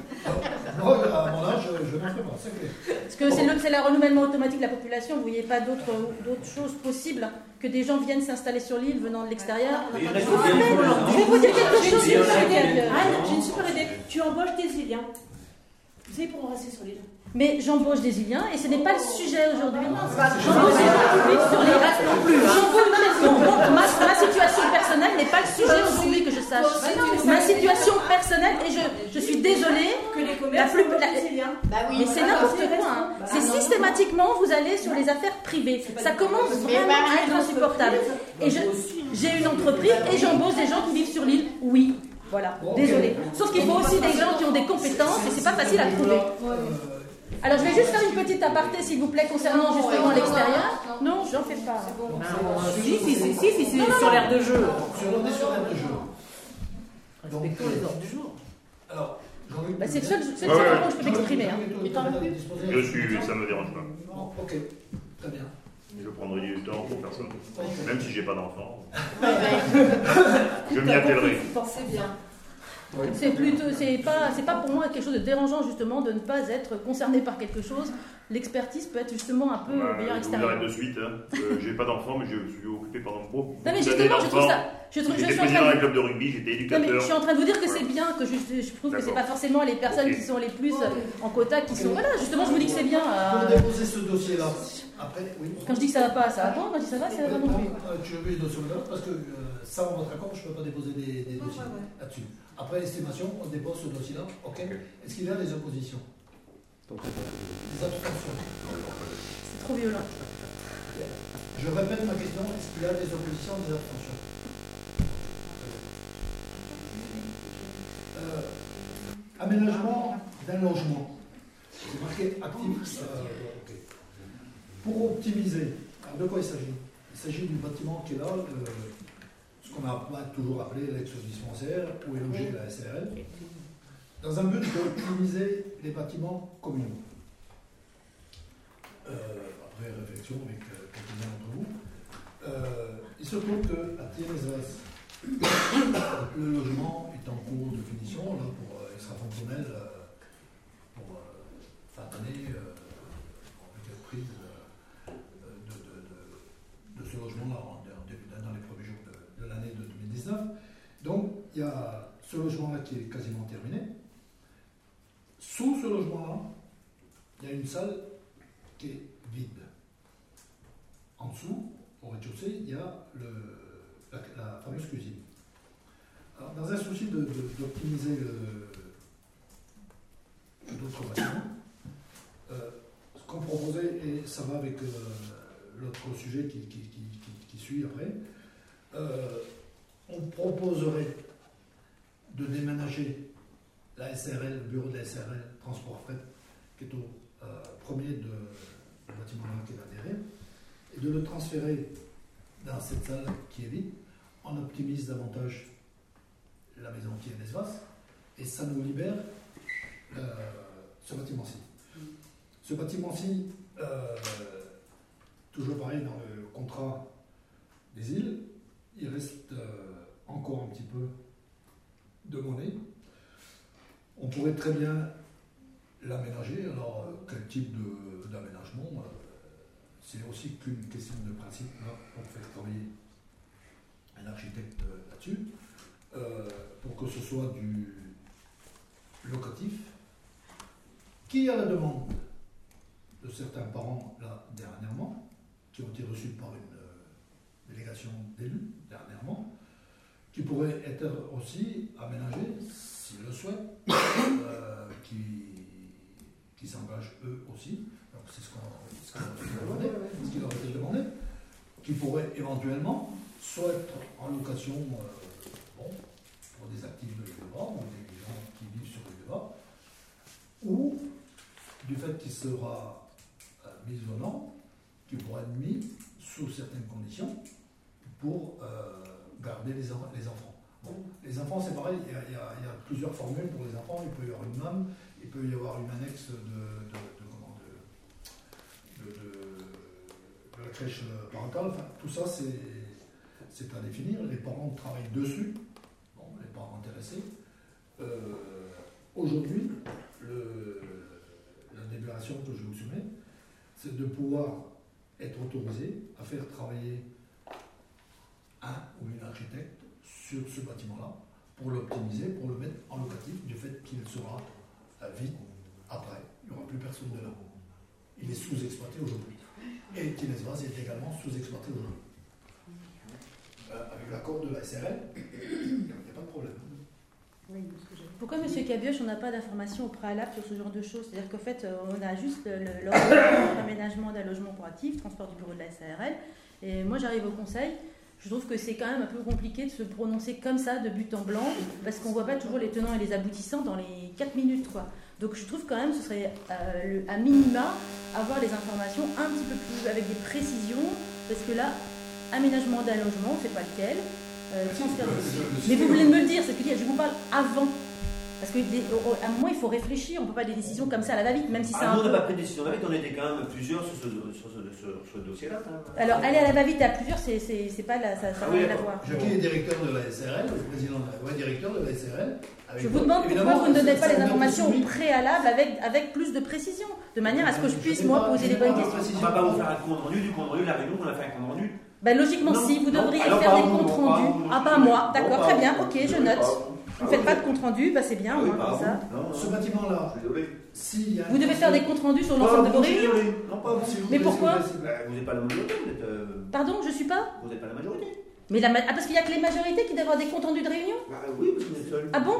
Moi, à mon âge, je n'en ferai pas, c'est clair. Parce que c'est le, c'est le renouvellement automatique de la population, vous voyez pas d'autres choses possibles que des gens viennent s'installer sur l'île venant de l'extérieur. Il Je vous vais vous dire quelque J'ai une chose, en a super qui idée. Anne, j'ai une super idée. Tu embauches des Iliens. Tu sais, pour rester sur l'île. Mais j'embauche des Iliens et ce n'est pas le sujet aujourd'hui. J'embauche des gens publics sur les restes non plus. J'embauche ma, ma situation personnelle n'est pas le sujet aujourd'hui que je sache. Ma situation personnelle, et je, je suis désolée, Que les commerces plus- la- des Iliens. Bah oui. mais c'est n'importe quoi. hein. C'est systématiquement, vous allez sur les affaires privées. Ça commence vraiment bah, à être insupportable. Et je- j'ai une entreprise et j'embauche des gens qui vivent sur l'île. Oui, voilà, désolé. Sauf qu'il faut aussi des gens qui ont des compétences et c'est pas facile à trouver. Euh, Alors je vais juste faire une petite aparté, s'il vous plaît, concernant justement l'extérieur. Non, j'en fais pas. Si, si, si, si, si, c'est sur l'air de jeu. sur, on est sur l'air de jeu. Respectons les ordres du jour. alors. Bah, c'est le seul, moment où je peux m'exprimer. hein. Je suis, ça me dérange pas. Bon, ok, très bien. Je prendrai du temps pour personne. Ok. Même si j'ai pas d'enfant, je m'y attellerai. C'est bien. C'est plutôt, c'est pas, c'est pas pour moi quelque chose de dérangeant justement de ne pas être concerné par quelque chose. L'expertise peut être justement un peu Bah, meilleur je vous extérieur. arrête de suite. Hein. Euh, j'ai pas d'enfant, mais je suis occupé pendant beaucoup Non mais justement, je trouve ça, je, trouve, je J'étais suis en président train d'un de club de rugby, j'étais Non, mais éducateur. je suis en train de vous dire que Voilà. c'est bien, que je, je trouve que c'est pas forcément les personnes qui sont les plus euh, en quota qui sont. Voilà, justement, je vous dis que c'est bien. Pour euh, déposer ce dossier-là, après, oui. quand je dis que ça va pas, ça va pas. Quand je dis ça va, ça va pas non plus. Euh, Tu veux le dossier là parce que euh, ça, en votre accord, je ne peux pas déposer des, dossiers là-dessus. Après l'estimation, on dépose ce dossier-là. Ok. Est-ce qu'il y a des oppositions Des abstentions C'est trop violent. Je répète ma question. Est-ce qu'il y a des oppositions, des abstentions Euh, Aménagement d'un logement. C'est marqué actif. euh. Pour optimiser, alors de quoi il s'agit? Il s'agit du bâtiment qui est là, ce qu'on qu'on a pas toujours appelé l'ex-dispensaire, où est logée la SRL, dans un but d'optimiser les bâtiments communaux. Euh, après réflexion avec euh, quelques-uns d'entre vous, euh, il se trouve qu'à Thierry-Vaz, le logement est en cours de finition, là, pour, euh, il sera fonctionnel pour fin d'année, euh, avec la prise de, de- de- de ce logement-là 2019. Donc, il y a ce logement-là qui est quasiment terminé. Sous ce logement-là, il y a une salle qui est vide. En dessous, au rez-de-chaussée, il y a la, fameuse cuisine. Alors, dans un souci d'optimiser d'autres bâtiments, euh, ce qu'on proposait, et ça va avec euh, l'autre sujet qui suit après, euh, on proposerait de déménager la SRL, le bureau de la SRL, transport fret, qui est au euh, premier de, bâtiment qui est derrière, et de le transférer dans cette salle qui est vide. On optimise davantage la maison qui est d'espace et ça nous libère euh, ce bâtiment-ci. Ce bâtiment-ci, euh, toujours pareil dans le contrat des îles, il reste encore un petit peu de monnaie. On pourrait très bien l'aménager. Alors, euh, quel type d'aménagement euh, C'est aussi qu'une question de principe là, pour faire travailler un architecte euh, là-dessus, pour que ce soit du locatif, qui à la demande de certains parents là dernièrement, qui ont été reçus par une délégation d'élus dernièrement, qui pourrait être aussi aménagé, s'ils le souhaitent, euh, qui, qui s'engagent eux aussi. C'est ce qu'on ce qu'on leur leur a demandé, qui pourrait éventuellement soit être en location euh, bon, pour des actifs de l'UEVA ou des gens qui vivent sur l'UEVA, ou du fait qu'il sera euh, mis au nom, qui pourra être mis sous certaines conditions pour garder les, les enfants. Bon, les enfants, c'est pareil, il y, a, plusieurs formules pour les enfants. Il peut y avoir une MAM, il peut y avoir une annexe de, la crèche parentale. Enfin, tout ça, c'est à définir. Les parents travaillent dessus, bon, les parents intéressés. Euh, Aujourd'hui, la délibération que je vous soumets, c'est de pouvoir être autorisé à faire travailler un ou une architecte sur ce bâtiment-là pour l'optimiser, pour le mettre en locatif du fait qu'il sera euh, vide après. Il n'y aura plus personne dedans. Il est sous-exploité aujourd'hui. Et Tinesvaz est également sous-exploité aujourd'hui. Euh, avec l'accord de la SRL, il n'y a pas de problème. Pourquoi, Monsieur Cabioche, on n'a pas d'informations au préalable sur ce genre de choses? C'est-à-dire qu'en fait, euh, on a juste l'ordre d'aménagement d'un logement pour actifs, transport du bureau de la SARL. Et moi, j'arrive au conseil. Je trouve que c'est quand même un peu compliqué de se prononcer comme ça, de but en blanc, parce qu'on voit pas toujours les tenants et les aboutissants dans les 4 minutes. Quoi. Donc je trouve quand même ce serait euh, le- à minima avoir les informations un petit peu plus avec des précisions, parce que là, aménagement d'un logement, c'est pas lequel. Euh, transfert de- Mais vous voulez me le dire, ce que je vous parle avant. Parce qu'à un moment, il faut réfléchir, on ne peut pas des décisions comme ça à la va-vite, même si c'est Ah, un nous, on peu- n'a pas pris de décision là-vite, on était quand même plusieurs sur ce, sur ce, sur ce dossier-là. Alors, aller à la va-vite à plusieurs, c'est c'est- c'est pas la, ça, ça Ah n'a oui, rien à d'accord. voir. Jackie est directeur de la SRL, le président, ouais, directeur de la SRL. avec Je vous demande pourquoi vous ne donnez ça- pas ça les nous informations préalables avec, avec plus de précision, de manière à ce que je puisse, moi, pas- poser je les bonnes la questions. On va pas vous faire un compte rendu du compte rendu de la réunion, on a fait un compte rendu. Ben, logiquement, Non, si, vous devriez faire des comptes rendus. Ah, pas moi, d'accord, très bien, ok, je note. Vous. Ah faites pas de compte rendu, bah c'est bien, Ah oui, moi, pas comme vous. ça. Ce bâtiment-là, Je suis désolé. s'il y a un Vous devez faire des comptes rendus sur l'ensemble de vos réunions. Non, pas vous. Si vous Mais pourquoi vous n'êtes pas la majorité, vous êtes, euh, Pardon, je suis pas vous n'êtes pas la majorité. Mais la ma- ah, parce qu'il y a que les majorités qui doivent avoir des comptes rendus de réunion Bah oui, parce que vous êtes seul. Ah bon.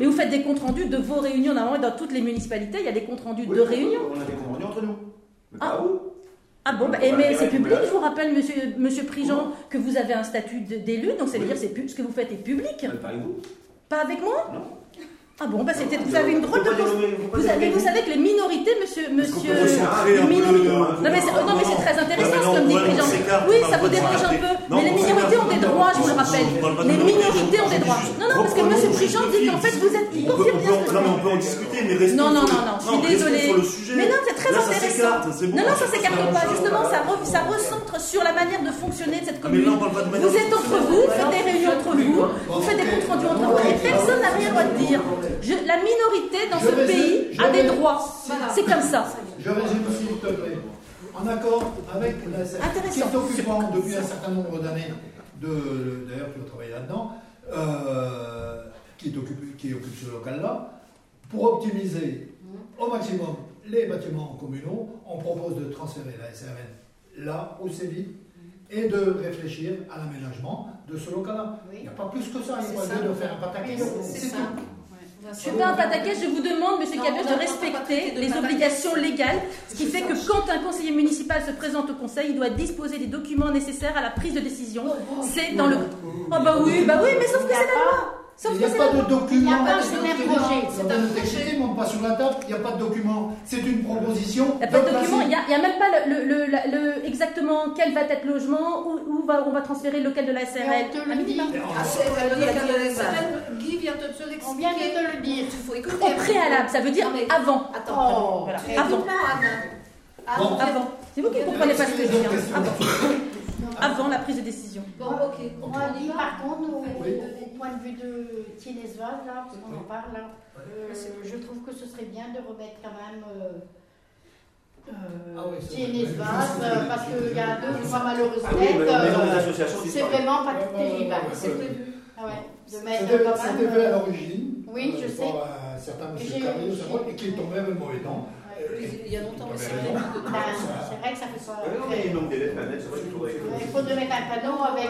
Mais vous faites des comptes rendus de vos réunions, normalement, dans toutes les municipalités, il y a des comptes rendus Oui, de réunions. On a des comptes rendus entre nous. Mais Ah. pas vous. Ah bon, bah, mais c'est public, je vous rappelle, monsieur, monsieur Prigent, que vous avez un statut d'élu, donc ça veut Oui. dire que ce que vous faites est public. Mais pas avec vous. Pas avec moi? Non. Ah bon, bah c'était, vous avez une drôle de Vous savez, dénommer. vous savez que les minorités, monsieur, monsieur, les minorités. le- Non mais, c'est, non, mais c'est très intéressant ce que me dit Oui, ça vous dérange un peu. Mais les minorités ont des droits, je vous le rappelle. Les minorité, minorités ont on des droits. Non, non, parce que monsieur Préjean dit qu'en fait vous êtes, Non, je mais on peut en discuter, mais restons Non, non, non, non, je suis désolée. Mais non, c'est très intéressant. non, non, on ça s'écarte pas. Justement, ça, re- ça recentre sur la manière de fonctionner de cette Ah, commune. Vous êtes entre fonctionner. vous, faites des réunions entre vous, vous faites des comptes rendus entre vous, et personne n'a rien à dire. Je- la minorité dans Je ce résume- pays a des droits. C'est comme ça. Je résume s'il te plaît. En accord avec la qui est occupant depuis un certain nombre d'années, d'ailleurs tu as travaillé là-dedans, euh, qui, est occupé, qui occupe ce local-là, pour optimiser au maximum les bâtiments communaux, on propose de transférer la SRN là où c'est vide et de réfléchir à l'aménagement de ce local-là. Il n'y a pas plus que ça, il n'y a pas lieu de faire un pataquès. C'est C'est Je suis pas un pataquès, je vous demande, monsieur Cabioche, de respecter les obligations légales, ce qui fait que quand un conseiller municipal se présente au conseil, il doit disposer des documents nécessaires à la prise de décision. C'est dans le. Oh bah oui, bah oui, mais sauf que c'est la loi. Sauf Il que n'y a c'est pas de document. Il n'y a pas de C'est projet, c'est un projet. monte pas sur la table, il n'y a pas de document. C'est une proposition. Il n'y a pas de document, il n'y a, a même pas le, le- le- la- le- exactement quel va être le logement, où, où va, on va transférer le local de la SRL. On te le dit. Ah, c'est le local de la SRL. Guy vient de te l'expliquer. On vient de te le dire. Il faut écouter. Au préalable, ça veut dire avant. Attends. Tu avant. Avant. C'est vous qui ne comprenez pas ce que je dis. hein. Avant. La prise de décision. Bon, ok. Moi, lui, par contre, au point de vue de Tienesval, là, parce qu'on en parle, là, euh, je trouve que ce serait bien de remettre quand même euh, euh, Ah oui, euh, parce qu'il y a deux ou trois malheureuses Ah oui, têtes, euh, c'est vraiment pas terrible. Ah ouais, de mettre C'était quand c'était même. fait à l'origine. Oui, je sais. Par un certain J'ai- monsieur pas, et qui est tombé le mauvais temps. Il y a longtemps, c'est vrai. raison. ben, c'est vrai que ça fait pas. Ouais, non, mais il manque des lettres, Il faudrait mettre un panneau avec.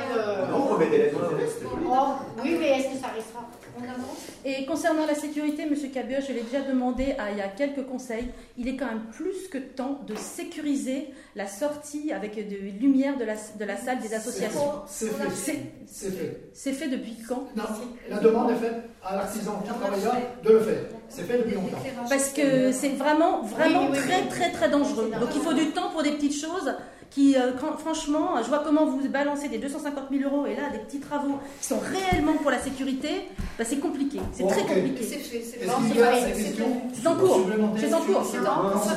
Non, on remet des lettres, oh, oui, mais est-ce que ça restera On avance? Et concernant la sécurité, Monsieur Cabioche, je l'ai déjà demandé à, il y a quelques conseils. Il est quand même plus que temps de sécuriser la sortie avec des lumières de la, de la salle des associations. C'est fait. C'est fait. C'est fait depuis quand? Non, la demande est faite à l'artisan qui travaille là de le faire. C'est fait depuis longtemps. Parce que c'est vraiment, vraiment Oui, oui, très, oui. très, très dangereux. Donc il faut du temps pour des petites choses qui, euh, quand- franchement, je vois comment vous balancez des 250 000 euros et là, des petits travaux qui sont réellement pour la sécurité, bah, c'est compliqué. C'est Bon, très ok. Et compliqué. c'est fait, c'est Non, qu'il c'est y a pas- des c'est C'est en cours. C'est en cours. sur- ce transfert-là c'est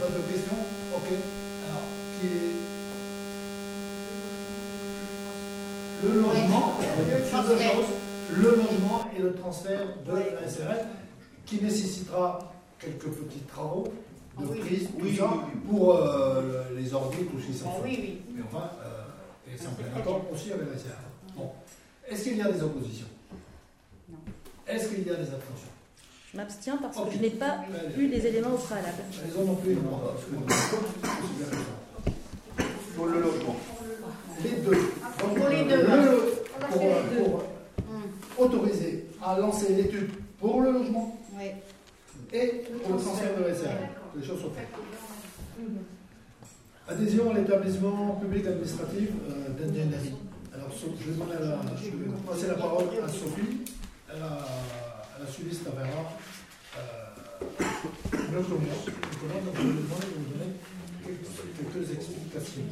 Pas de questions Ok. Alors, qui est. Le logement, deux transfert. choses. Le logement et le transfert de la SRL, qui nécessitera quelques petits travaux de Ah oui. prise, tout Oui, ça, oui, oui. pour euh, les s'en Ah fait. oui, oui. Mais enfin, euh, et c'est en plein accord aussi avec la SRL. Bon. Est-ce qu'il y a des oppositions? Non. Est-ce qu'il y a des abstentions? Je m'abstiens parce que je n'ai pas Allez. eu les éléments au préalable. Les autres non plus, non, ça. Pour le logement. Les deux. Pour les deux, le-. On pour Autoriser à lancer l'étude pour le logement oui. et pour le transfert de SRL. Les choses sont faites. Adhésion à l'établissement public administratif euh, d'ingénierie. Alors, je vais, à la, je vais passer la parole à Sophie. Elle a, elle a suivi cette affaire-là. Euh, notre donc je vais donner quelques, quelques explications.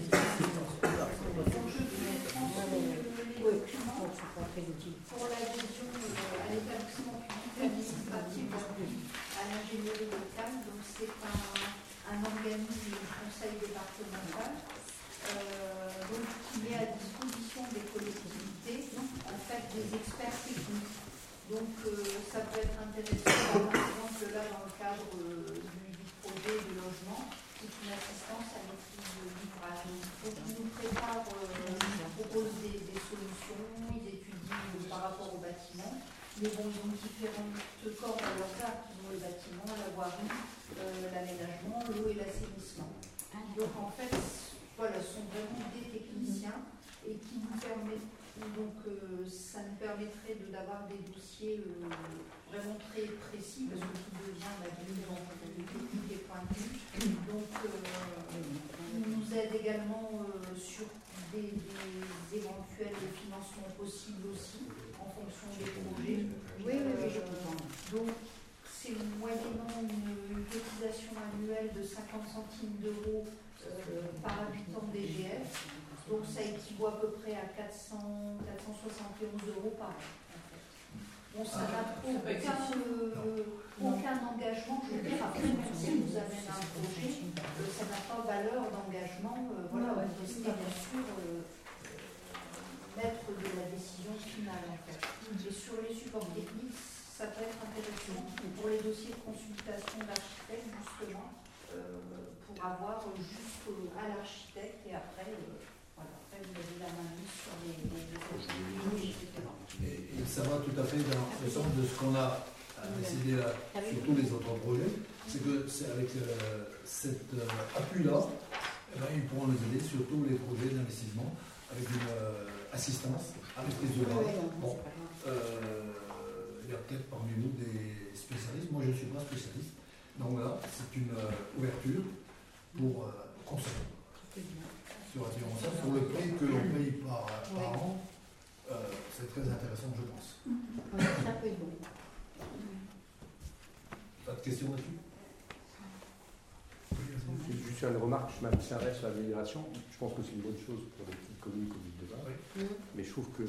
Pour l'adhésion euh, à l'établissement public administratif à l'ingénierie locale. Donc c'est un, organisme du conseil départemental euh, donc, qui met à disposition des collectivités en fait des experts techniques. Donc euh, ça peut être intéressant, par exemple là dans le cadre du, du projet de logement, une assistance à maîtrise d'ouvrage. Donc ils nous préparent, euh, des solutions, ils étudient euh, par rapport au bâtiment. Mais bon, ils ont différentes cordes à. Ils ont le bâtiment, la voirie, euh, l'aménagement, l'eau et l'assainissement. Donc en fait, voilà, ce sont vraiment des techniciens et qui nous permettent, donc euh, ça nous permettrait de- d'avoir des dossiers euh, vraiment très précis parce que tout devient évidemment technique et pointu. Donc ils nous aident également sur des, des éventuels financements possibles aussi les projets. Oui, oui, oui, je comprends. Donc, c'est moyennant une, cotisation annuelle de 50 centimes d'euros euh, par habitant DGF. Donc, ça équivaut à peu près à 400, 471 euros par an. n'a c'est pas aucun, euh, aucun engagement. Je veux dire, après, même si vous amène un projet, euh, ça n'a pas valeur d'engagement. euh, voilà, Ouais, restez bien sûr euh, maître de la décision finale. En fait. Et sur les supports techniques, ça peut être intéressant pour les dossiers de consultation d'architecte, justement, euh, pour avoir jusqu'à l'architecte et après, euh, voilà, après vous avez la main mise sur les, les, les etc. Et, et ça va tout à fait dans le sens de ce qu'on a euh, décidé là, sur tous les autres projets. C'est que c'est avec euh, cet euh, appui-là, eh ben, ils pourront nous aider sur tous les projets d'investissement avec une euh, assistance à maîtrise d'ouvrage. Bon, euh, il y a peut-être parmi vous des spécialistes. Moi, je ne suis pas spécialiste. Donc là, c'est une euh, ouverture pour euh, conseiller sur attirant ça, sur le prix que l'on paye par, par an. Euh, c'est très intéressant, je pense. Ça peut être bon. Pas de questions là-dessus? Juste une remarque, je m'intéresserai sur l'amélioration. Je pense que c'est une bonne chose pour les petites communes comme Mais je trouve que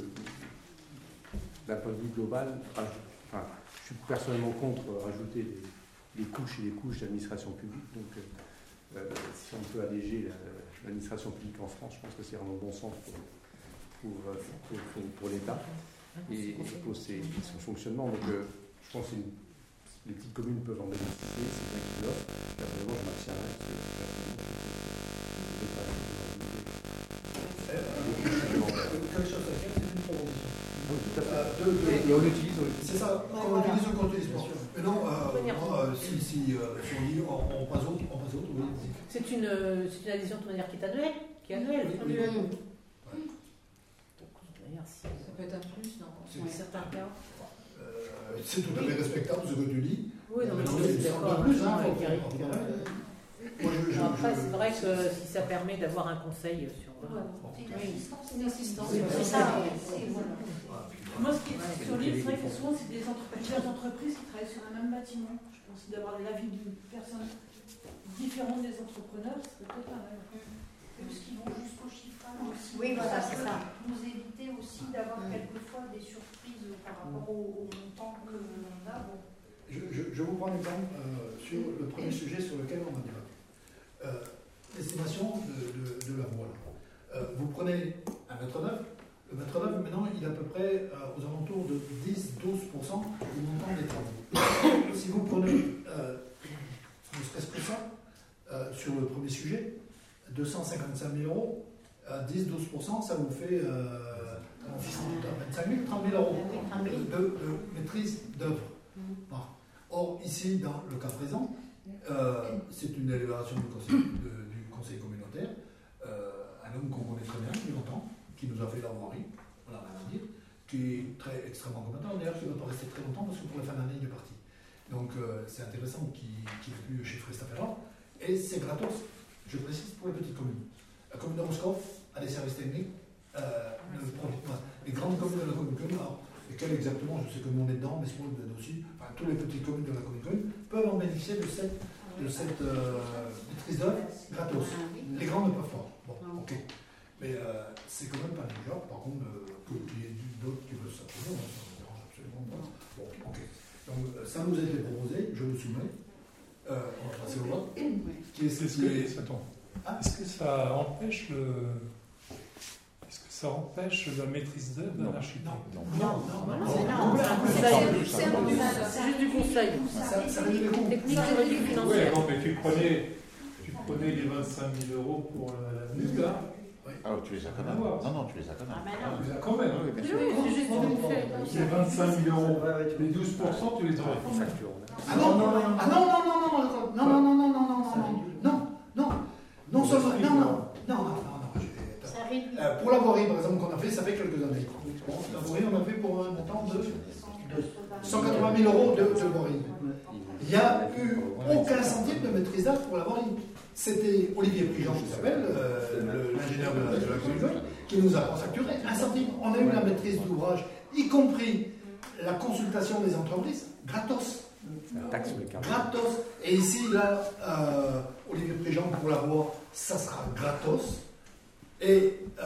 d'un point de vue global, enfin, je suis personnellement contre rajouter des, couches et des couches d'administration publique. Donc, euh, euh, si on peut alléger la- l'administration publique en France, je pense que c'est vraiment bon sens pour, pour, euh, l'État et, pour son fonctionnement. Donc, je pense que les petites communes peuvent en bénéficier, c'est bien qu'ils. Personnellement, je Et on l'utilise, C'est ça, on l'utilise au cours du sport. Mais non, euh, euh, si, euh, on dit on, passe autre, on passe autre, oui. C'est une, une adhésion de manière qui est annuelle, qui est annuelle. Ça peut être un plus, non Dans certains cas. c'est tout à fait respectable ce que tu dis. Oui, non, mais c'est un plus, hein, hein moi, je, je, après, c'est vrai que si ça permet d'avoir un conseil sur. Voilà. Une assistance. Une assistance. C'est ça. Moi, ce qui est sur le l'île, c'est vrai que souvent, c'est des entre- plusieurs entreprises qui travaillent sur un même bâtiment. Je pense que d'avoir l'avis d'une personne différente des entrepreneurs, c'est peut-être pas mal. Parce qu'ils vont jusqu'au chiffrage aussi. Oui, voilà, c'est ça. Nous éviter aussi d'avoir Mm. quelquefois des surprises par rapport au, au montant que l'on a. Bon, Je, je- je vous prends l'exemple euh, sur le premier sujet sur lequel on va débattre. Euh, L'estimation de, de- de la voile. Euh, vous prenez un mètre neuf. Le mètre neuf, maintenant, il est à peu près euh, aux alentours de 10-12% du montant des travaux. si vous prenez, euh, ne serait-ce que ça, euh, sur le premier sujet, 255 000 euros, à 10-12%, ça vous fait euh, en fiscalité, 25 000, 30 000 euros Oui, 30 000. de, de maîtrise d'œuvre. Par- Or, ici, dans le cas présent, euh, c'est une délibération du conseil, de- du conseil communautaire, euh, un homme qu'on connaît très bien depuis longtemps, qui nous a fait la voirie, voilà, rien à dire, qui est très extrêmement compétent, d'ailleurs qui ne va pas rester très longtemps parce que pour la fin d'année, il est parti. Donc, euh, c'est intéressant qu'il qu'il ait pu cette affaire-là, et c'est gratos, je précise, pour les petites communes. La commune de Moscou a des services techniques, euh, ne profitent pas. Les grandes communes de la commune, alors, lesquelles exactement, je sais que nous on est dedans, mais c'est moi dedans aussi, enfin, toutes les petites communes de la commune, commune peuvent en bénéficier de cette, de cette euh, maîtrise d'œuvre gratos. Ah. Les grands ne peuvent pas. Bon, ok. Mais euh, c'est quand même pas négligeable, par contre, euh, qu'il y ait d'autres qui veulent s'abstenir, moi, ça ne me dérange absolument pas. Bon, ok. Donc, euh, ça nous a été proposé, je le soumets. Euh, on va passer au vote. Est-ce est. que, attends, Ah. est-ce que ça empêche le. Est-ce que ça empêche la maîtrise d'œuvre d'un architecte Non, Non, non, c'est juste du conseil. Ça. Technique juridique Oui, non, mais tu prenais, tu prenais les 25 000 euros pour la l'avenue, Alors tu les as quand même. voir. Non, non, tu les as quand Ah, même. non. Tu les as quand même. Oui, c'est juste du conseil. Les 25 000 euros, les 12% tu les facture. Ah non, non, non, ah non, non, non, non, non, non, non, non, non, non, non, non, non, non, non, seulement, non, non, non, non, non, non. Euh, pour la voirie, par exemple, qu'on a fait, ça fait quelques années. Voirie, on a fait pour un montant de 180 000 euros de, de voirie. Il n'y a eu aucun centime de maîtrise d'œuvre pour la voirie. C'était Olivier Prigent, qui s'appelle, euh, l'ingénieur de la, de la commune, qui nous a facturé un centime. On a eu la maîtrise d'ouvrage, y compris la consultation des entreprises, gratos. Taxe. Gratos. Et ici, là, euh, Olivier Préjean, pour la voir, ça sera gratos. Et euh,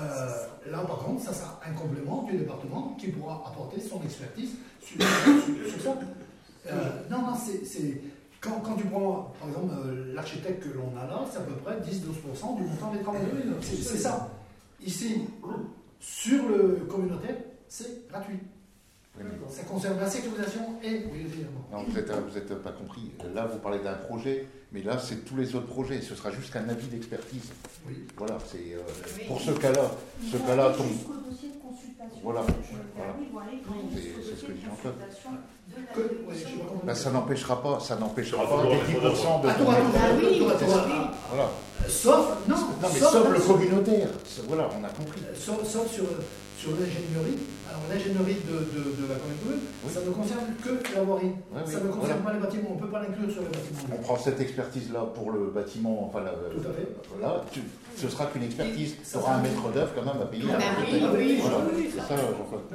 là, par contre, ça sera un complément du département qui pourra apporter son expertise sur, sur- sur ça. Euh, non, non, c'est. Quand, quand tu prends, par exemple, euh, l'architecte que l'on a là, c'est à peu près 10-12% du montant des travaux. C'est ça. Ici, sur le communautaire, c'est gratuit. Ça concerne la sécurisation et. Oui. Non, vous n'êtes vous êtes pas compris. Là, vous parlez d'un projet, mais là, c'est tous les autres projets. Ce sera juste un avis d'expertise. Oui. Voilà, c'est euh, pour ce cas-là. Ce cas-là tombe. Jusqu'au dossier de consultation. Voilà, voilà. C'est- ce que je dis en fait. Que- ouais, Bah, ça n'empêchera pas, ça n'empêchera Ah, pas toujours, les 10% de. Ah oui. Voilà. Sauf, non, Non, mais sauf, sauf le communautaire. Voilà, on a compris. sauf, sauf sur, sur l'ingénierie. Alors, l'ingénierie de, de, de la commune de Brûle, Oui. ça ne concerne que la voirie. Oui, ça ne concerne voilà. pas les bâtiments. On ne peut pas l'inclure sur les bâtiments. On prend cette expertise-là pour le bâtiment, enfin, la, Tout à fait. voilà, tu- ce sera qu'une expertise. Tu auras un maître d'œuvre quand même à payer. Ah, un ben peu de oui, oui, Voilà, oui, c'est ça, Jean-Claude.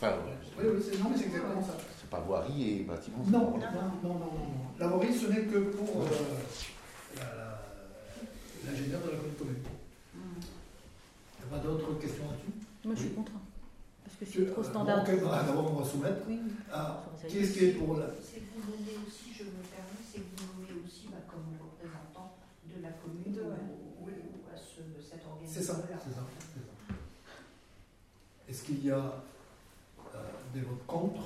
Enfin, Oui, oui, c'est- non, mais c'est exactement ça. c'est pas voirie et bâtiment. Non, non, non, non, non, non. La voirie, ce n'est que pour euh, l'ingénieur de la commune. commune. Il n'y a pas d'autres questions là-dessus? Moi, je suis contre. Parce que c'est trop Euh, standard. bah, D'abord, on va soumettre. Oui. Ah, Qu'est-ce qui est pour la. C'est que vous nommez aussi, je me permets, c'est que vous nommez aussi bah, comme représentant de la commune De- ou, ou à ce, cette C'est ça, c'est ça. c'est ça. Est-ce qu'il y a euh, des votes contre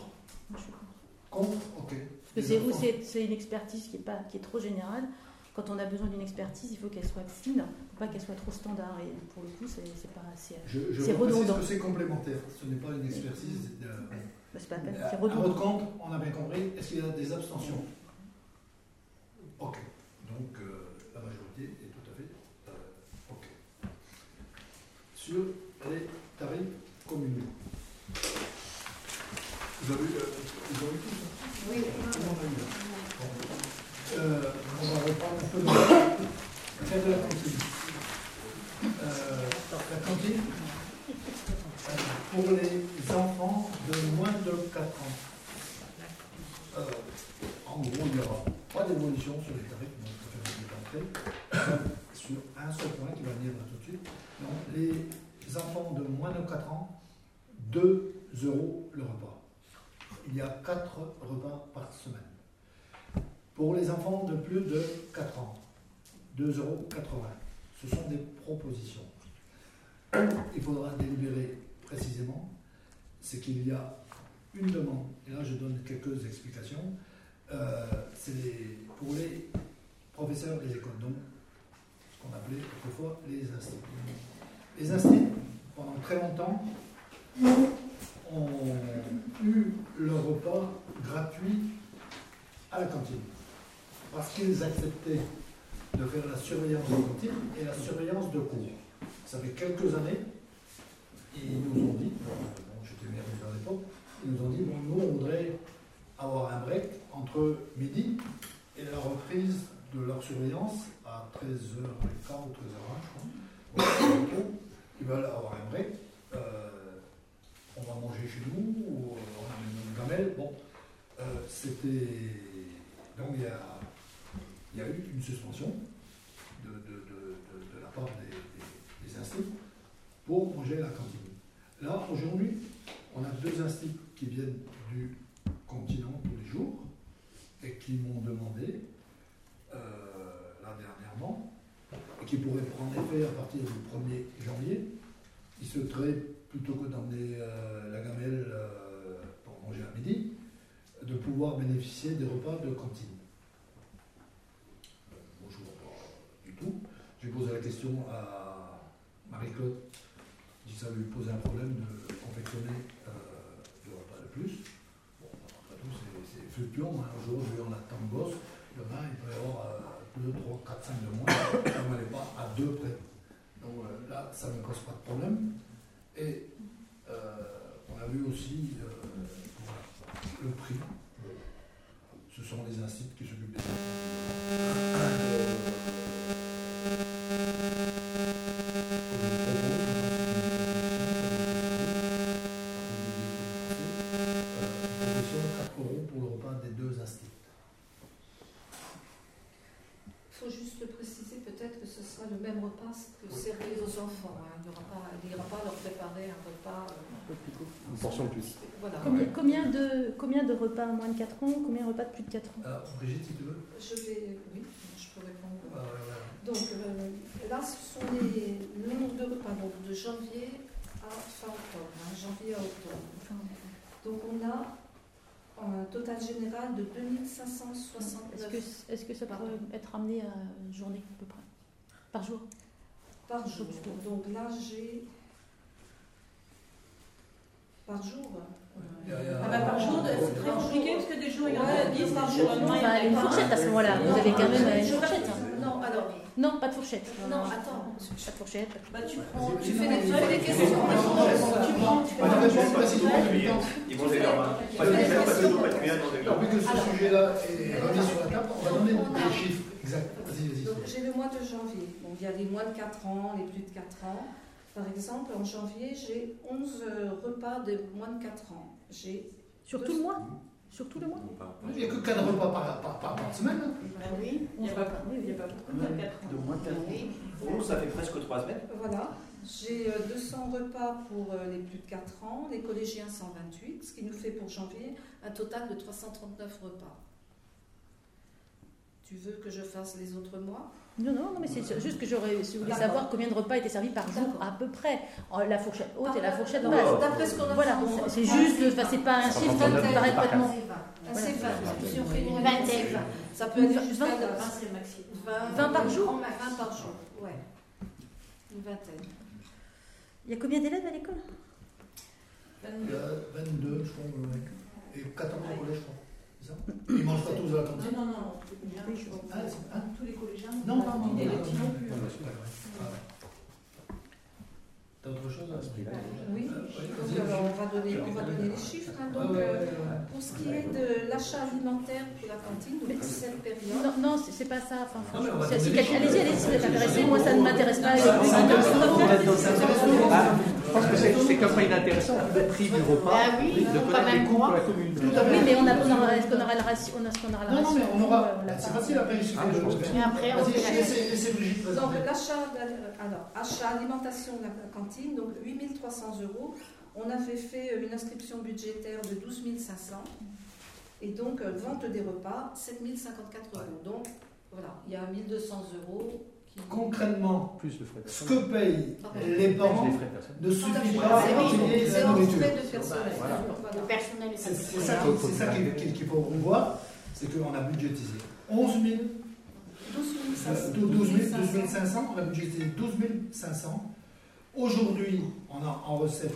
Moi, je suis contre. Contre Ok. Parce que c'est c'est c'est une expertise qui est, pas, qui est trop générale. Quand on a besoin d'une expertise, il faut qu'elle soit fine, pas qu'elle soit trop standard. Et pour le coup, c'est c'est pas assez. Je, je C'est redondant. que c'est complémentaire. Ce n'est pas une expertise. De... Bah, c'est pas la peine, c'est vote redondant. contre, on a bien compris. Est-ce qu'il y a des abstentions? Ok. Donc euh, la majorité est tout à fait euh, ok. Sur les tarifs communaux. Vous avez, euh, vous avez tout ça Oui. Euh, on va reprendre un peu de, faire de la cantine. La cantine, pour les enfants de moins de 4 ans. Euh, en gros, il n'y aura pas d'évolution sur les tarifs, donc fait une entrée, sur un seul point qui va venir là tout de suite. Donc, les enfants de moins de 4 ans, 2 euros le repas. Il y a 4 repas par semaine. Pour les enfants de plus de 4 ans, 2,80 euros. Ce sont des propositions. Il faudra délibérer précisément. C'est qu'il y a une demande, et là je donne quelques explications. Euh, c'est pour les professeurs des écoles, donc ce qu'on appelait autrefois les instituts. Les instituts, pendant très longtemps, ont eu leur repas gratuit à la cantine. Parce qu'ils acceptaient de faire la surveillance de cantine et la surveillance de cours. Ça fait quelques années, ils nous ont dit, j'étais maire à l'époque, ils nous ont dit, bon, nous on voudrait avoir un break entre midi et la reprise de leur surveillance à 13h15 ou 13h20, je crois. Ils veulent avoir un break. euh, on va manger chez nous, ou euh, on amène une gamelle. Bon, euh, c'était. Donc il y a, a eu une suspension de, la part des, des, pour manger à la cantine. Là, aujourd'hui, on a deux instituts qui viennent du continent tous les jours et qui m'ont demandé, euh, là dernièrement, et qui pourraient prendre effet à partir du 1er janvier, il se serait, plutôt que d'emmener euh, la gamelle euh, pour manger à midi, de pouvoir bénéficier des repas de cantine. Euh, ne vois pas du tout. J'ai posé la question à Marie-Claude, que ça lui posait un problème de confectionner euh, du repas de plus. Bon, après tout, c'est- fluctuant. Hein. Aujourd'hui, on a tant de gosses. Demain, il peut y avoir 2, 3, 4, 5 de moins. On n'est pas à 2 près. Donc euh, là, ça ne pose pas de problème. Et euh, on a vu aussi euh, le prix. Ce sont les instituts qui s'occupent des de, combien de repas à moins de 4 ans Combien de repas de plus de 4 ans Alors, Brigitte, si tu veux. Je vais, oui, je peux répondre. Ah, ouais, ouais. Donc euh, là, ce sont les, le nombre de repas donc, de janvier à fin octobre, hein, janvier à octobre. Donc on a un total général de 2569 Est-ce que, est-ce que ça pourrait être amené à une journée à peu près? Par jour? Par jour. Donc là, j'ai par jour. Ah bah, par jour, c'est très compliqué parce que des jours, il y en a Ouais, 10 par jour. il y en a une fourchette à ce moment-là. Vous avez quand même une fourchette. hein. Non, alors, Non, pas de fourchette. non, attends. Pas de fourchette. Bah, tu prends, Tu fais des, questions. Tu prends, tu Ils vont cuire. Ils vont les leur- Pas de cuillère, pas de dos, pas de cuillère Alors, vu que ce sujet-là est remis sur la table, on va donner des chiffres exacts. Vas-y, vas-y. Donc j'ai le mois de janvier. Donc il y a les moins de 4 ans, les plus de 4 ans. Par exemple, en janvier, j'ai 11 euh, repas de moins de 4 ans. J'ai Sur tout le mois Sur tout le mois Il n'y a que 4 repas par, par, par, par semaine. Ben oui. Il n'y a pas il y a pas beaucoup de 4 ans. De moins de 4 Oui. ans. ça fait presque 3 semaines. Voilà. J'ai euh, 200 repas pour euh, les plus de 4 ans, les collégiens 128, ce qui nous fait pour janvier un total de 339 repas. Tu veux que je fasse les autres mois? Non, non, non, mais c'est juste que j'aurais je voulais savoir combien de repas étaient servis par jour à peu près. La fourchette haute et la fourchette basse. D'après ce qu'on a Voilà, c'est c'est juste, enfin, c'est pas un chiffre qui pas paraît complètement. Voilà. CFA. Si on fait une Vingt moyenne, CFA. ça peut jusqu'à vingt- 20, c'est le maximum. 20 par jour 20 par jour, ouais. Une vingtaine. Il y a combien d'élèves à l'école? Il y a 22, je crois, ouais. et 14 au collège, je crois. C'est ça Ils mangent pas tous à la cantine Non, non, non, tous les collégiens, je Ah, ah. tous les collégiens. Non, non, non. Les non, non, ah. T'as autre chose à Oui, Euh, ouais, donc vas-y. alors on va donner, on va donner les chiffres. hein. Ouais, donc, euh, pour ce qui est de l'achat alimentaire pour la cantine, donc pour cette période, Non, non, c'est c'est pas ça. Enfin, allez-y, allez-y, si vous êtes intéressé. Moi, ça ne m'intéresse pas. Ah, je pense que c'est pas inintéressant, vu le prix du repas, Bah oui, de quand connaître les même coûts pour la commune. Oui, mais on a, est-ce qu'on aura la ration on a ce qu'on aura la Non, mais on aura. l'a C'est facile après, suffit Ah, je de. pense que- Et après, on fait la Brigitte donc l'achat, alors, achat alimentation de la cantine, donc 8300 euros. On avait fait euh, une inscription budgétaire de 12 500 et donc euh, vente des repas 7054 euros. Donc voilà, il y a 1200 euros. Concrètement, Plus de frais ce que payent les parents Les frais personnels. ne suffit pas c'est à payer la nourriture. C'est ça, qu'il faut revoir, c'est qu'on a budgétisé 11 000, 12 500. euh, 12 000, 12 500, on a budgétisé 12 500. Aujourd'hui, on a en recette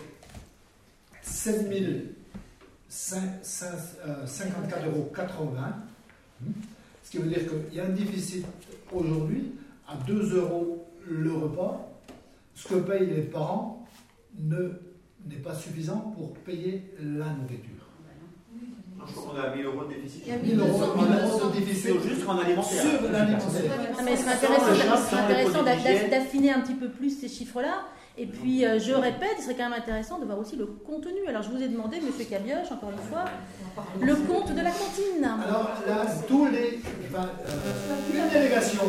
7 54,80 euros. Ce qui veut dire qu'il y a un déficit aujourd'hui à 2 euros le repas. Ce que payent les parents ne- n'est pas suffisant pour payer la nourriture. Je crois qu'on a 1000 euros de déficit. Il y a 1000 euros, 1000 euros de déficit juste en alimentaire. Sur l'alimentaire. Mais ce serait Sans intéressant, intéressant d'affiner un petit peu plus ces chiffres-là. Et puis, euh, je répète, il serait quand même intéressant de voir aussi le contenu. Alors, je vous ai demandé, Monsieur Cabioche, encore une fois, le compte de la cantine. Alors là, tous les. Enfin, euh, une délégation.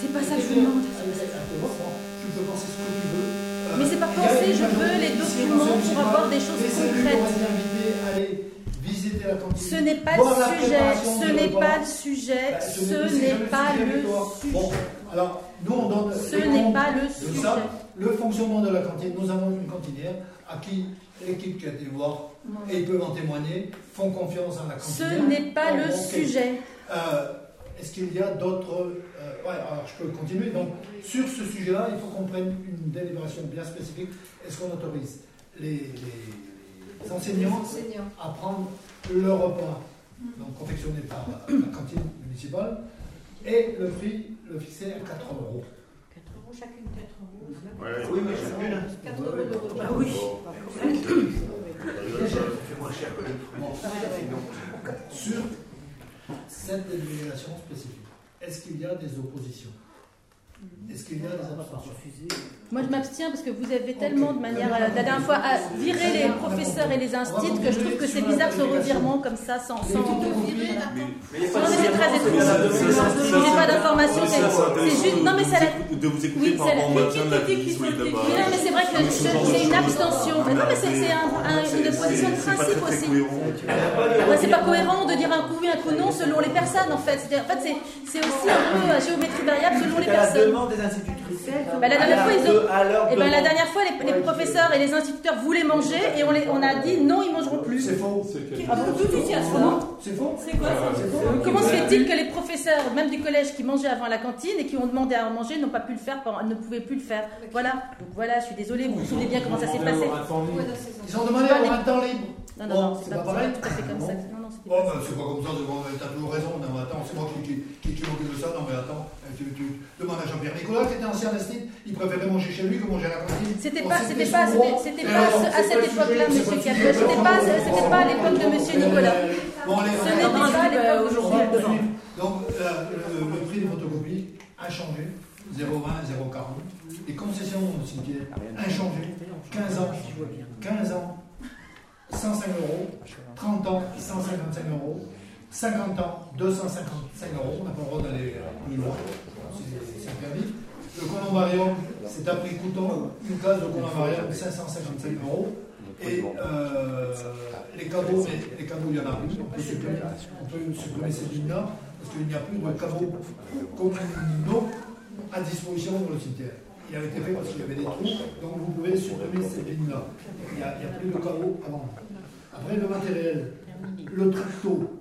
C'est pas ça que je vous demande. Tu peux penser ce que tu veux. Mais c'est pas penser, je veux les documents pour avoir des choses concrètes. Ce n'est pas le sujet, ce n'est pas le sujet, Bah, ce n'est pas le sujet. Bon, alors, nous, on donne. Ce n'est pas le sujet. ça. Le fonctionnement de la cantine, nous avons une cantinière à qui l'équipe qui a été voir, et ils peuvent en témoigner, font confiance à la Ce cantinière. n'est pas Bon, le sujet. Euh, Est-ce qu'il y a d'autres. euh, ouais, alors je peux continuer. Donc, sur ce sujet-là, il faut qu'on prenne une délibération bien spécifique. Est-ce qu'on autorise les, les- les enseignants Enseignants. à prendre le repas, donc confectionné par la cantine municipale, et le prix, le fixer à 4 euros 4 euros chacune, 4 euros. Ouais. Oui, oui, chacune. 4 euros le repas. Ah oui. C'est moins cher que le. Sur cette délibération spécifique, est-ce qu'il y a des oppositions? Est-ce qu'il y a des abstentions. Moi, je m'abstiens parce que vous avez tellement de manière, à- la dernière fois, à virer les professeurs et les instituts que je trouve que c'est bizarre ce revirement comme ça, sans. sans... Non, mais c'est très étonnant. J'ai pas d'informations, c'est juste. Non, mais c'est la. De vous écouter Oui, par c'est la- rapport au maintien de la vie sur les Mais tabacs. non, mais c'est vrai que c'est une abstention. Mais non, mais c'est c'est un- un- une position de principe aussi. C'est pas cohérent de dire un coup oui, un coup non selon les personnes en fait. En fait, c'est c'est aussi un peu à géométrie variable selon les C'est à la personnes. Institutrices. Bah, la dernière fois, ils ont- À leur Eh ben, la dernière fois, les, les professeurs et les instituteurs voulaient manger et on, les, on a dit non, ils mangeront plus. C'est faux. Ah bon, tout ici à ce moment C'est faux. C'est quoi ça C'est faux. Comment se fait-il que les professeurs, même du collège, qui mangeaient avant la cantine et qui ont demandé à en manger, n'ont pas pu le faire, ne pouvaient plus le faire? Voilà. Donc voilà, je suis désolée, vous vous souvenez bien comment ça s'est passé. Ils ont demandé à avoir un temps libre. Non, non, non, c'est pas pareil. tout à fait comme Bon. ça. Non, c'était ben, c'est pas comme ça, c'est bon, t'as toujours raison. Non, mais attends, c'est moi qui, qui, qui, qui m'occupe de ça. Non, mais attends, euh, tu, tu demandes à Jean-Pierre Nicolas, qui était ancien Destin, il préférait manger chez lui que manger à la cantine. C'était Bon, pas, c'était c'était- à cette époque-là, monsieur sujet. C'était pas, c'était pas à l'époque de monsieur Nicolas. Bon, allez, Ce on n'est pas à l'époque aujourd'hui. Donc, euh, le, le prix de photocopie inchangé, 0,20, 0,40. Les concessions au cimetière, inchangé, 15 ans, 15 ans, 105 euros, 30 ans, 155 euros, 50 ans, 255 euros. On n'a pas le droit d'aller plus loin, c'est interdit. Le columbarium, c'est prix coûtant, une case de columbarium, 555 euros. Et euh, les cadeaux, les cadeaux, il y en a plus. On peut supprimer, ces lignes-là, parce qu'il n'y a plus de cadeaux communaux à disposition dans le cimetière. Il avait été fait parce qu'il y avait des trous, donc vous pouvez supprimer cette ligne-là. Il n'y a, a plus de cadeaux à vendre. Après, le matériel, le tracto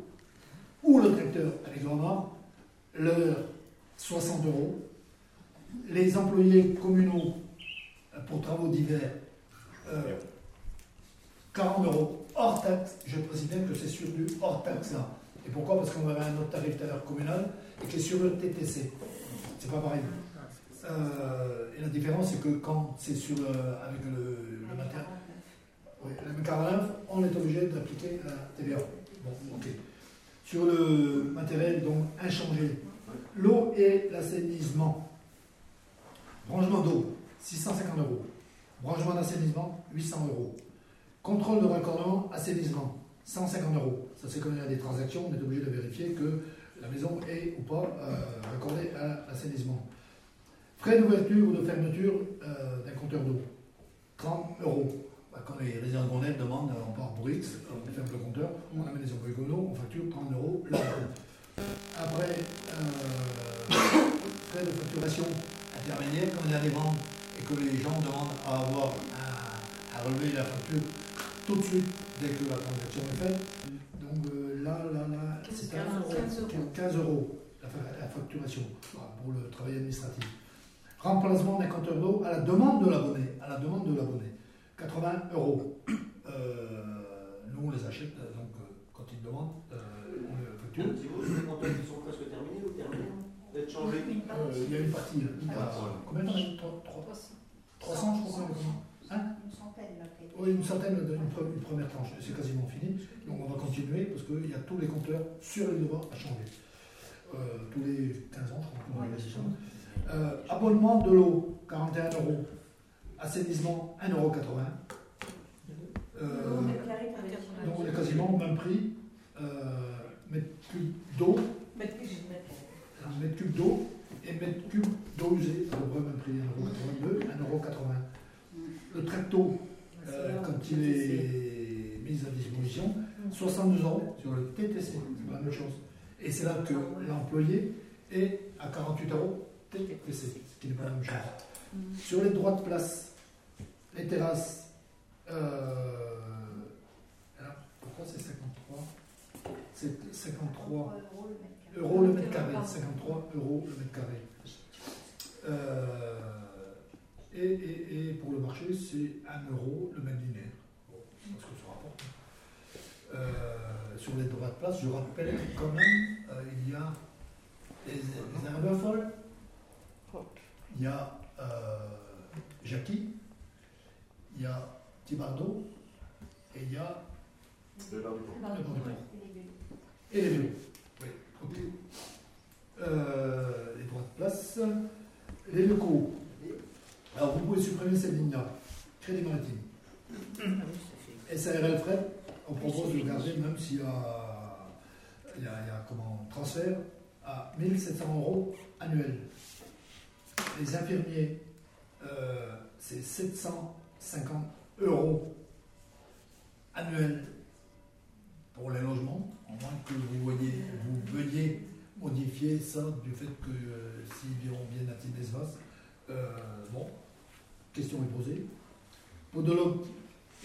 ou le tracteur avec l'heure, 60 euros. Les employés communaux euh, pour travaux divers, euh, 40 euros hors taxe. Je précise bien que c'est sur du hors taxe là. Et pourquoi? Parce qu'on avait un autre tarif tout à l'heure communal et qui est sur le TTC. C'est pas pareil. Euh, et la différence, c'est que quand c'est sur euh, avec le matériel, oui, la mécanisme, on est obligé d'appliquer la TVA. Bon, ok. Sur le matériel, donc inchangé, l'eau et l'assainissement. Branchement d'eau, 650 euros. Branchement d'assainissement, 800 euros. Contrôle de raccordement, assainissement, 150 euros. Ça, c'est quand il y a des transactions, on est obligé de vérifier que la maison est ou pas euh, raccordée à l'assainissement. Frais d'ouverture ou de fermeture euh, d'un compteur d'eau, 30 euros. Bah, quand les résidents secondaires demandent, euh, on part pour X, on ferme le compteur, on amène les employés communaux, on facture 30 euros là. Après, euh, frais de facturation intermédiaire, quand il y a des ventes et que les gens demandent à avoir à relever la facture tout de suite dès que la transaction est faite. Donc euh, là, là, là, c'est 15 euros. 15 euros. 15 euros la, la facturation pour le travail administratif. Remplacement d'un compteur d'eau à la demande de l'abonné. À la demande de l'abonné. 80 euros. Euh, nous, on les achète, donc euh, quand ils demandent, euh, on les facture. Les qui sont presque terminés ou terminés D'être changés Euh, il y a une partie. là. Il y a- combien trois- 300, je crois. Hein Une centaine, là. Oui, une centaine pre- une première tranche. C'est quasiment fini. Donc on va continuer parce qu'il y a tous les compteurs sur les devoirs à changer. Euh, tous les 15 ans, je crois qu'on va les changer. Euh, abonnement de l'eau, 41 euros. Assainissement, 1,80 euros. Euh, donc on est quasiment au même prix. Euh, mètre cube d'eau, mètre cube d'eau et mètre cube d'eau usée, à peu près même prix, 1,82€, 1,80€. Le tracto, euh, quand il est mis à disposition, 62 euros sur le TTC, c'est pas la même chose. Et c'est là que l'employé est à 48 euros TTC, ce qui n'est pas la même chose. Sur les droits de place, les terrasses, euh, alors, pourquoi c'est 53 C'est 53 euros le mètre carré. 53 euros le mètre carré. Euh, et, et, et pour le marché, c'est 1 euro le mètre linéaire. Bon, c'est ce que ça rapporte. Euh, sur les droits de place, je rappelle quand même, euh, il y a les, Arabes folles, il y a Jackie, il y a Thibardeau et il y a le bord du. Et les vélos. Oui, ok. Euh, les droits de place. Les locaux. Alors vous pouvez supprimer cette ligne-là. Crédit maritime. SARL fret, on propose de garder même s'il y a, il y a, comment, transfert à 1700 euros annuels. Les infirmiers, euh, c'est 700 750 euros annuels pour les logements, en moins que vous, voyez, vous veuillez modifier ça du fait que euh, s'ils viennent bien à Tibesvas, euh, bon, question est posée. Podologue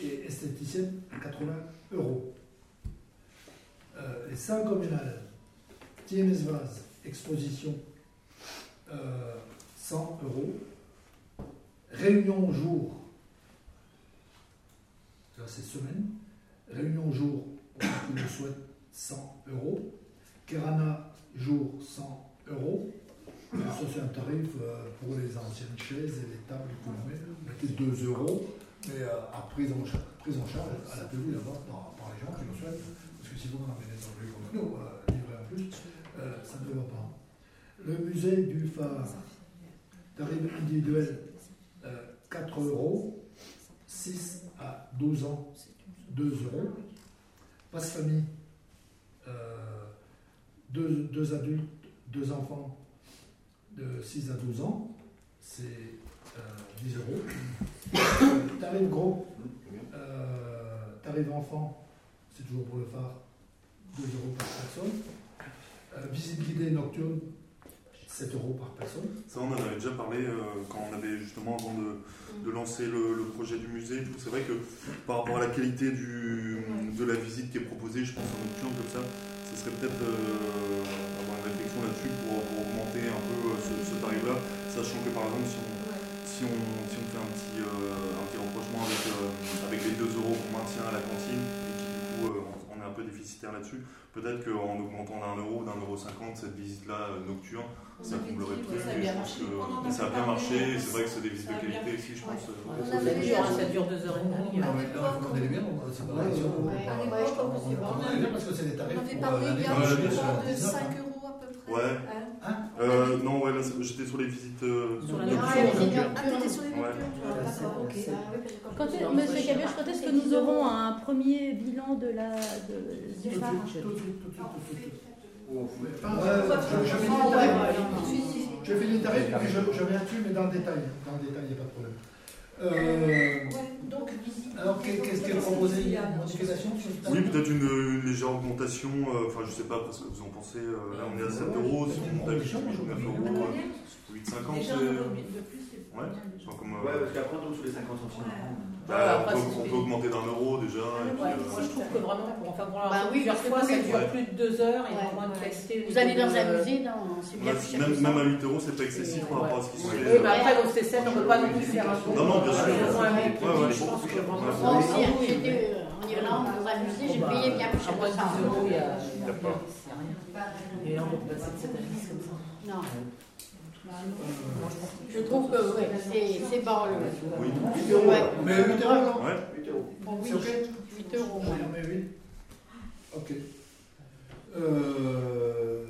et esthéticienne, 80 euros. Euh, les salles communales, Tiemesvaz, exposition, euh, 100 euros. Réunion au jour, ça c'est semaine. Réunion jour, qui le souhaitent, 100 euros. Kerana, jour, 100 euros. Ça, c'est un tarif euh, pour les anciennes chaises et les tables que l'on met. On mettait 2 euros, mais euh, à prise en, charge, prise en charge à la PU là-bas par, par les gens qui le souhaitent. Parce que si vous en avez des employés comme nous, euh, livrés en plus, ça ne va pas. Le musée du phare, tarif individuel, euh, 4 euros. 6 à 12 ans, 2 euros. Passe famille, euh, deux, deux adultes, deux enfants de 6 à 12 ans, c'est euh, 10 euros. Euh, tarif gros, euh, tarif enfant, c'est toujours pour le phare, 2 euros par personne. Euh, visite guidée nocturne, 7 euros par personne. Ça, on en avait déjà parlé euh, quand on avait justement avant de, de lancer le, projet du musée. C'est vrai que par rapport à la qualité de la visite qui est proposée, je pense en nocturne comme ça, ce serait peut-être euh, avoir une réflexion là-dessus pour, augmenter un peu euh, ce, tarif-là, sachant que par exemple, si on, si on, fait un petit, un petit rapprochement avec, avec les 2 euros qu'on maintient à la cantine, et qui du coup euh, on on est un peu déficitaire là-dessus, peut-être qu'en augmentant d'un euro, d'un euro cinquante, cette visite-là euh, nocturne, ça comblerait le truc. ça a bien je pense marché. On mais ça a bien marché, euh, c'est vrai que c'est des visites de qualité aussi, je pense. Euh, Ça dure, deux heures et demie. Là, vous connaissez bien, on- c'est pas si on- on- on- on bien parce que c'est des On tarifs avait parlé euh, de 2019, 5 hein. euros à peu près. Ouais. Hein Euh, non, ouais, là, j'étais sur les visites euh, Sur la nocturnes. Ah, les visites Ah, t'étais sur les Ouais. nocturnes, toi, d'accord, ok. Quand Monsieur Cabios, quand est-ce que nous aurons un premier bilan de la, de, du phare. Oh, euh, je, Ah, les tarifs. Je je, je reviens dessus, mais dans le détail. Dans le détail, il n'y a pas de problème. Euh, Donc, alors, qu'est- qu'est-ce qui est proposé Une modification sur le Oui, peut-être une, une légère augmentation, euh, enfin je sais pas parce que vous en pensez, euh, là on est à 7 euros, si on monte à 8, 9 euros, 8,50 Déjà, Ouais, enfin, comme, euh, Ouais, parce qu'après on tombe sous les 50 centimes. bah, Ouais, on, peut, c'est- on peut augmenter d'un euro déjà, et puis... Ouais, euh, moi je trouve que vraiment pour en faire pour Bah oui, plusieurs fois, ça dure Ouais. plus de deux heures et de Vous allez dans un musée, non, c'est bien ouais, plus cher même, à 8 euros, c'est pas excessif par rapport à ce qui se Oui, mais après, au C7, on ne peut pas non plus faire un tour. Non, non, bien sûr. Je pense que. Moi aussi, j'étais euh, en Irlande, dans un musée, j'ai bah, payé bien plus cher à moins que de ça. 10 euros, il y a, il y a, Il y a pas. il y a rien. Et là, on peut passer de cette année comme ça. Non. Je trouve que ouais, c'est c'est bas le. Oui. Ouais. Mais 8 euros, non Ouais. 8 euros. Bon, oui, C'est ok 8 euros. Oui, met 8. Ok. Euh,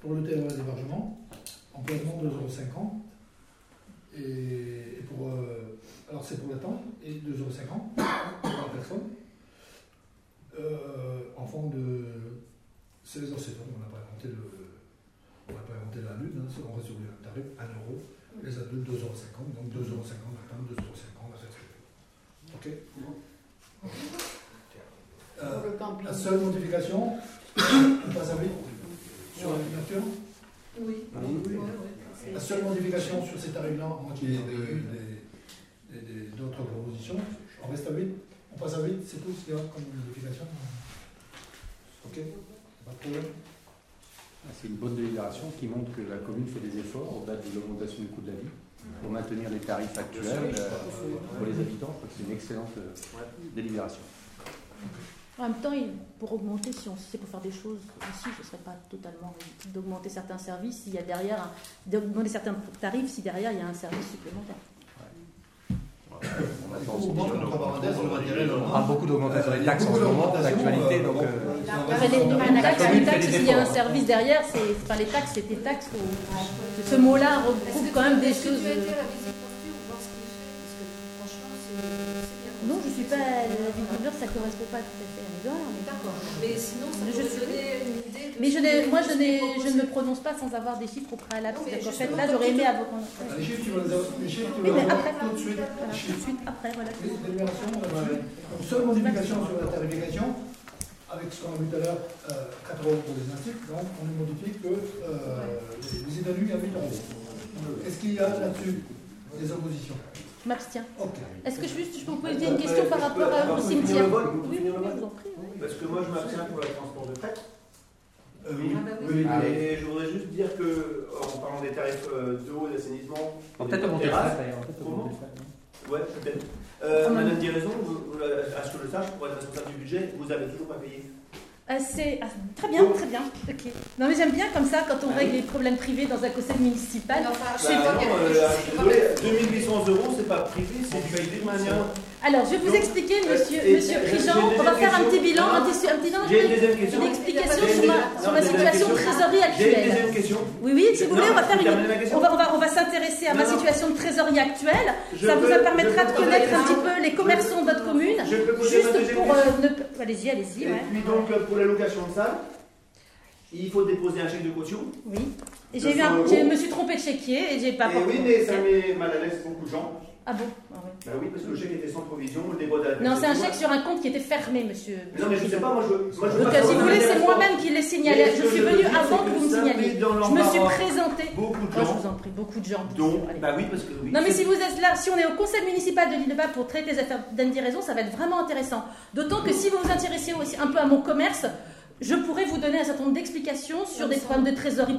pour le TRE d'hébergement, emplacement 2,50 euros. Et, et pour. euh, alors c'est pour la tente, et 2,50 euros pour la personne. Euh, enfant de 16 ans, 7 ans, on n'a pas inventé le. On n'a pas inventé la lune, hein, c'est- on reste sur le tarif 1 euro. Les adultes 2,50 euros, donc 2,50 euros la tente, 2,50 euros la retraite. Ok? Euh, la seule modification, on passe à 8 sur la nature. Oui. La seule modification sur ces tarifs-là, moi qui d'autres propositions, on reste à 8. On passe à 8, c'est tout ce qu'il y a comme modification? Ok Pas de problème Ah, C'est une bonne délibération qui montre que la commune fait des efforts au-delà de l'augmentation du coût de la vie pour maintenir les tarifs actuels euh, pour les habitants. Je crois que c'est une excellente euh, délibération. En même temps, pour augmenter, si on si c'est pour faire des choses aussi, ce ne serait pas totalement d'augmenter certains services s'il y a derrière, un- d'augmenter certains tarifs si derrière il y a un service supplémentaire. On parle beaucoup d'augmentation des Il taxes en beaucoup ce moment, d'augmentation, d'actualité, euh, donc. euh, s'il y a un service derrière, c'est, enfin, les taxes, c'est des taxes. Ce mot-là regroupe quand même des Est-ce que choses. tu as été à la visite portée ou voir ce qui est fait? Parce que franchement, c'est c'est bien. Non, je suis pas la d'Anvers, ça correspond pas tout à fait à Edouard. Mais D'accord. Mais sinon, ça Je suis- Mais je moi, je, je ne me prononce pas sans avoir des chiffres au préalable. Qu'en fait, là, j'aurais aimé avoir. Les chiffres, tu vas les chiffres, tu vas après, tout de suite. tout de suite après, voilà. Les donc, seule modification sur la tarification, avec ce qu'on a vu tout à l'heure, euh, 4 euros pour les instituts, donc on ne modifie que euh, les évalués à 8 euros. Est-ce qu'il y a là-dessus des oppositions? Je m'abstiens. Est-ce que je, juste, je peux vous poser une question par rapport à- au cimetière Oui, oui, oui, je vous en prie. oui. Parce que moi, je m'abstiens pour le transport de fret. Euh, oui. Ah bah oui. Oui, Ah mais je voudrais juste dire que, en parlant des tarifs euh, d'eau et d'assainissement, peut-être le frais. Ouais, peut-être. Euh, Madame dit raison, vous- vous- à ce que je le sache, pour être responsable du budget, vous avez toujours pas payé. Ah, c'est ah, très bien, très bien. Ok. Non mais j'aime bien comme ça quand on règle les problèmes privés dans un conseil municipal. Enfin, pas non, euh, va désolé, mettre- 2800 euros, c'est pas privé, c'est du public manière. Alors je vais vous Donc, expliquer, euh, monsieur, monsieur Prigent, on va faire un petit bilan, un petit, un petit non, J'ai une explication sur ma, sur situation de trésorerie une actuelle. deuxième question. Oui, oui, si vous voulez, on va faire une. On va, on va, on va s'intéresser à ma situation de trésorerie actuelle. Je Ça vous permettra de connaître un petit peu les commerçants de votre commune. Je peux poser Juste pour. euh, ne- Allez-y, allez-y. Et ouais. puis donc, euh, pour la location de salle, il faut déposer un chèque de caution. Oui. Et De j'ai eu 100 un, euros. je me suis trompée de chéquier et j'ai pas. Et oui, mais ça met mal à l'aise beaucoup de gens. Ah bon Ah ouais. Bah oui, parce que le chèque était sans provision, le dépôt de Non, c'est un chèque sur un compte qui était fermé, monsieur. Mais Non, mais je sais pas, moi je veux. Moi, je Donc, euh, si vous voulez, c'est moi-même qui l'ai signalé. Je suis dire, avant que vous me signaliez. Je me suis présentée. Beaucoup de Oh, je gens. vous en prie, beaucoup de gens. Donc, bah oui, parce que oui. Non mais si vous êtes là, si on est au conseil municipal de l'île de Bas pour traiter les affaires d'Andy Raison, ça va être vraiment intéressant. D'autant que si vous vous intéressez aussi un peu à mon commerce, je pourrais vous donner un certain nombre d'explications sur des problèmes de trésorerie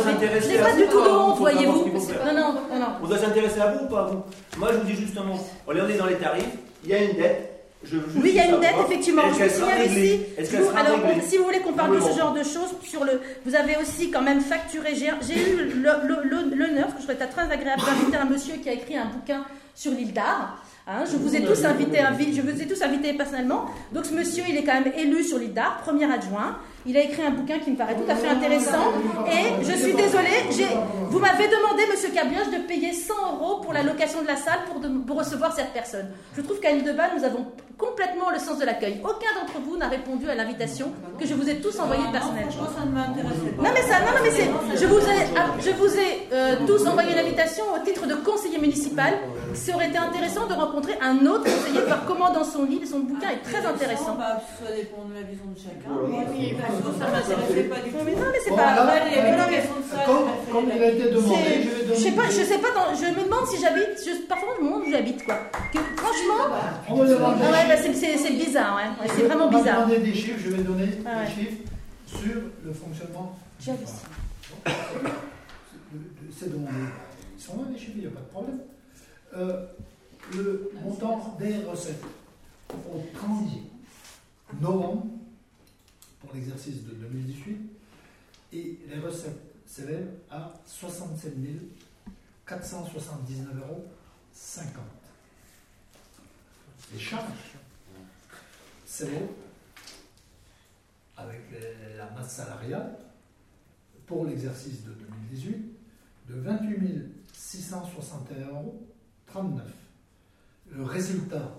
on s'intéresser Je n'ai à pas du tout honte, voyez-vous. Non, non, non. On doit s'intéresser à vous ou pas à vous? Moi, je vous dis justement, on est dans les tarifs, il y a une dette. Je Oui, il y a une dette, effectivement. Je signale ici. Vous- alors, on- si vous voulez qu'on parle de ce genre de choses, sur le, vous avez aussi quand même facturé. J'ai eu l'honneur, parce que je trouvais ça très agréable, d'inviter un monsieur qui a écrit un bouquin sur l'île d'Ar. Hein, je vous ai tous invités, invi- je vous ai tous invités personnellement. Donc ce monsieur, il est quand même élu sur l'île d'Ar, premier adjoint. Il a écrit un bouquin qui me paraît tout à fait intéressant. Et je suis désolée, vous m'avez demandé, monsieur Cablioche, de payer 100 euros pour la location de la salle pour, de- pour recevoir cette personne. Je trouve qu'à l'île de Bâle, nous avons complètement le sens de l'accueil. Aucun d'entre vous n'a répondu à l'invitation que je vous ai tous envoyée personnellement. Non mais ça, non, non, mais c'est, je vous ai, je vous ai euh, tous envoyé une invitation au titre de conseiller municipal. Ça aurait été intéressant de rencontrer un autre conseiller voir comment dans son livre, son bouquin est très intéressant. Bah, ça dépend de la vision de chacun. Oui, oui, perso, ça m'intéressait pas du tout. Mais non, mais c'est pas. là, Après, les euh, locations de salle, comme, il a été demandé, je vais Je sais pas, je sais pas, dans- je me demande si j'habite, je, parfois je me demande où j'habite quoi. Que, franchement, On ah ouais, des bah, chiffres. c'est, bizarre, ouais. Ouais, c'est vraiment On bizarre. demander des chiffres, je vais donner Ah ouais. des chiffres sur le fonctionnement. J'ai du. C'est demandé. Ils sont là les chiffres, il n'y a pas de problème. Euh, le montant des recettes au 30 novembre pour l'exercice de 2018 et les recettes s'élèvent à 67 479 euros 50. Les charges s'élèvent avec les- la masse salariale pour l'exercice de 2018 de 28 661 euros 39. Le résultat,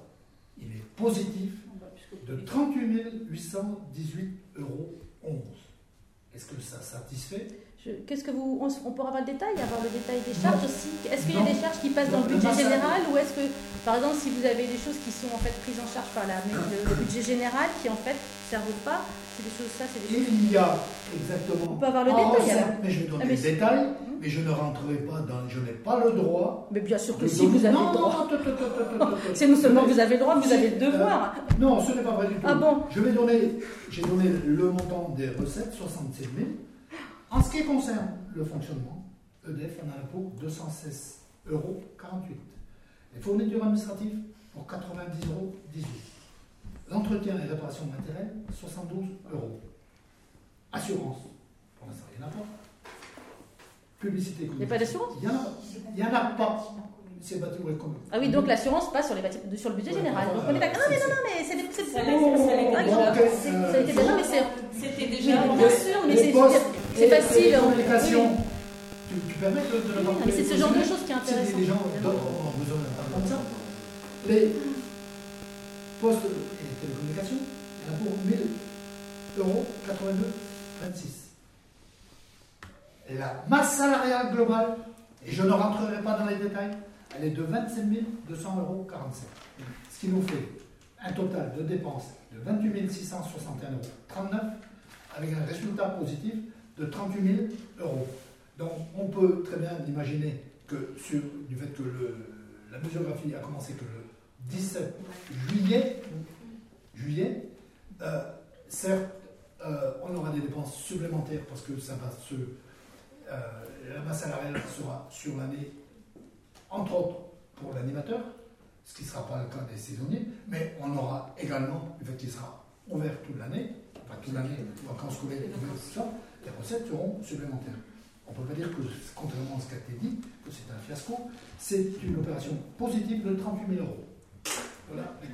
il est positif de 38 818 euros 11. Est-ce que ça satisfait? Qu'est-ce que vous, on, on pourra avoir le détail, avoir le détail des charges aussi? Est-ce qu'il y a des charges qui passent dans le budget général ou est-ce que, par exemple, si vous avez des choses qui sont en fait prises en charge par la, le, le budget général qui en fait ne servent pas, c'est des choses, ça, c'est des choses. Il y a exactement. On peut avoir le détail, alors. Mais je vais donner Ah, mais le détail, mais je ne rentrerai pas dans. Je n'ai pas le droit. Mais bien sûr que si vous avez le droit. C'est non seulement vous avez le droit, vous avez le devoir. euh, non, ce n'est pas vrai du tout. Ah bon Je vais donner, j'ai donné le montant des recettes, 67 000. En ce qui concerne le fonctionnement, EDF en a pour 216 euros 48. Les fournitures administratives pour 90 euros 18. L'entretien et réparation matérielle, 72 euros. Assurance, pour l'instant, il n'y en a pas. Publicité Il n'y a pas d'assurance? Il n'y en a pas. Il n'y en a pas. C'est bâti ou commun. Ah oui, donc l'assurance passe sur, les bâti- sur le budget Ouais, général. Donc on est d'accord. Non, mais c'est- non, non, mais c'est des. c'est- c'est- Ah, déjà. c'est- mais c'est. C'était déjà. bien sûr, mais Les c'est postes c'est facile. les oui. Tu, tu permets de, de le Oui, mais c'est ce genre de choses qui est Si intéressant. les gens ont ont besoin d'un temps comme ça. Les, Poste et télécommunications, il y en a pour 1000 euros 82 26. Et la masse salariale globale, et je ne rentrerai pas dans les détails, elle est de 27 200 euros 47. Ce qui nous fait un total de dépenses de 28 661 euros 39 avec un résultat positif de 38 000 euros. Donc on peut très bien imaginer que sur, du fait que le, la muséographie a commencé que le 17 juillet, juillet euh, certes, euh, on aura des dépenses supplémentaires parce que ça va se, euh, la masse salariale sera sur l'année, entre autres pour l'animateur, ce qui ne sera pas le cas des saisonniers, mais on aura également, le fait qu'il sera ouvert toute l'année, enfin toute l'année, vacances scolaires, tout ça, les recettes seront supplémentaires. On ne peut pas dire que, contrairement à ce qui a été dit, que c'est un fiasco, c'est une opération positive de 38 000 euros. Voilà les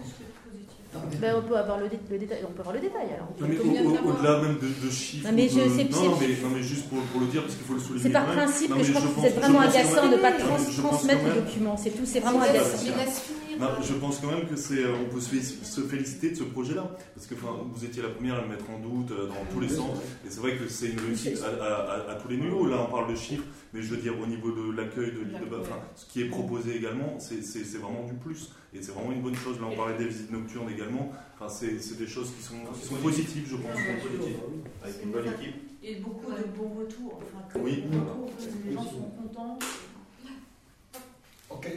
Ben, on peut avoir le, dé- le détail, on peut avoir le détail alors. Non, mais Combien au- de au- temps au-delà même de, de chiffres. Non, mais je- de- c'est- non, c'est- non, mais, non, mais juste pour, pour le dire, parce qu'il faut le souligner. C'est par quand même. principe que je crois que pense- vous êtes je vraiment agaçant de ne pas trans- je transmettre les documents. C'est tout, c'est vraiment C'est ça. agaçant. Non, je pense quand même que c'est, euh, on peut se, fé- se féliciter de ce projet-là, parce que enfin, vous étiez la première à le mettre en doute euh, dans tous les sens, et c'est vrai que c'est une réussite à, à- à- à tous les niveaux. Là, on parle de chiffres, mais je veux dire au niveau de l'accueil de l'île de enfin, ce qui est proposé également, c'est, c'est- c'est vraiment du plus, et c'est vraiment une bonne chose. Là, on parlait des visites nocturnes également. Enfin, c'est, c'est des choses qui sont, qui sont positives, je pense. Avec une bonne équipe. Et beaucoup de bons retours. Enfin, que Oui. des bons retours, les gens sont contents. Ok.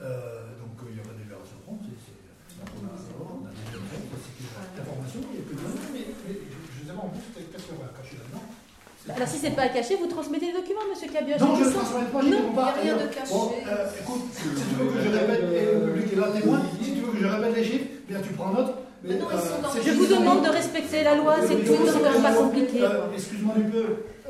Euh, donc euh, il y aura des verres à prendre. c'est- c'est- donc, on a, on a des verres, c'est qu'il y a l'information, il y a que de mais, mais je ne sais pas en plus qu'est-ce qu'il y aura caché là-dedans. C'est- Alors si c'est pas caché, vous transmettez les documents, monsieur Cabia. Non, je ne transmets pas, Non, il y a rien de caché. Bon, euh, écoute, si tu veux que je répète, et le public est là témoin, si tu veux que je répète les chiffres, bien tu prends note. Mais, Mais non, ils sont dans c'est Je vous demande de respecter la loi, c'est Oui, tout, c'est quand même pas compliqué. Euh, Excuse-moi du peu,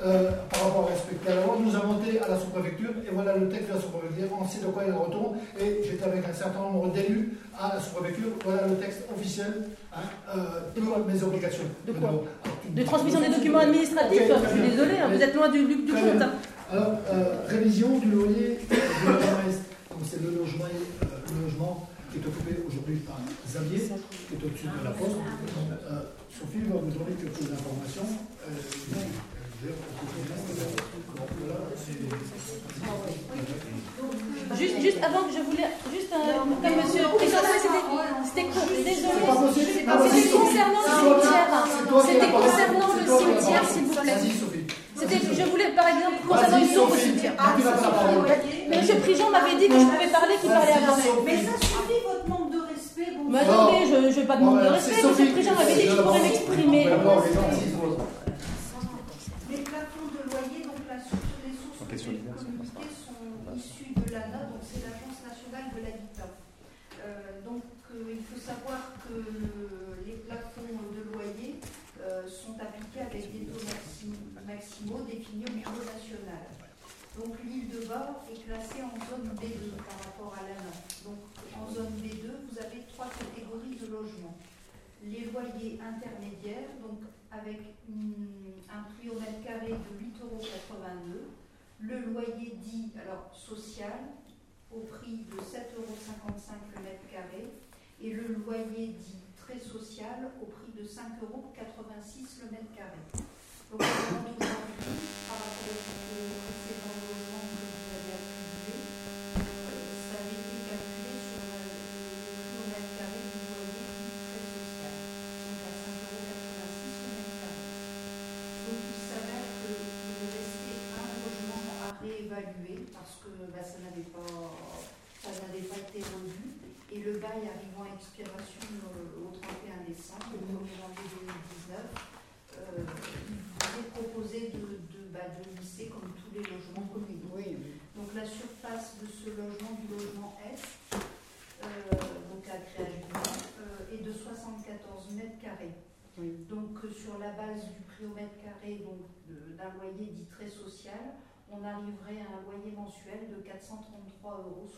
euh, par rapport à respecter la loi, nous avons été à la sous-préfecture, et voilà le texte de la sous-préfecture, on sait de quoi il retourne, et j'étais avec un certain nombre d'élus à la sous-préfecture, voilà le texte officiel hein, euh, de mes obligations. De quoi Alors, De transmission des documents administratifs, Ok, je suis bien. désolée, hein, vous êtes loin du, du Très compte. hein. Alors, euh, révision du loyer du logement Est. Donc, c'est le logement, euh, le logement qui est occupé aujourd'hui par Xavier, qui est au-dessus de la poste. Sophie va vous donner quelques informations. Euh, Juste, juste avant que je voulais, juste un, comme monsieur c'était, c'était Non, concernant le cimetière, c'était concernant le cimetière, s'il vous plaît. C'était, je voulais par exemple concernant une au cimetière. Ah, parole. Monsieur Prigent m'avait dit que je pouvais parler, qu'il parlait avant. Mais ça suffit votre manque de respect. Mais attendez, je n'ai pas de manque de respect, monsieur. Prigent m'avait dit que je pourrais m'exprimer. Les plafonds de loyer, donc la source, les sources Ok, sur l'hiver, c'est communiquées sont issues de l'ANA, donc c'est l'Agence nationale de l'habitat. Euh, donc euh, il faut savoir que les plafonds de loyer euh, sont appliqués avec des taux maxi- maximaux définis au niveau national. Donc l'île de Bord est classée en zone B2 par rapport à l'ANA. Donc en zone B2, vous avez trois catégories de logements les loyers intermédiaires, donc avec un prix au mètre carré de 8,82 euros, le loyer dit social au prix de 7,55 euros le mètre carré. Et le loyer dit très social au prix de 5,86 euros le mètre carré. Donc on demande aujourd'hui, par rapport au précédent logement que vous avez attribué, euh, ça avait été calculé sur le le prix au mètre carré du loyer dit très social, donc à 5,86 euros le mètre carré. Donc il s'avère qu'il est resté un logement à réévaluer parce que bah, ça n'avait pas, ça n'avait pas été rendu le arrivant à expiration euh, au 31 décembre, au 1er janvier 2019, euh, il vous est proposé de, de, bah, de lisser comme tous les logements communaux. Donc la surface de ce logement, du logement Est, euh, donc à créage est de 74 mètres carrés. Donc sur la base du prix au mètre carré d'un loyer dit très social, on arriverait à un loyer mensuel de 433,64 euros.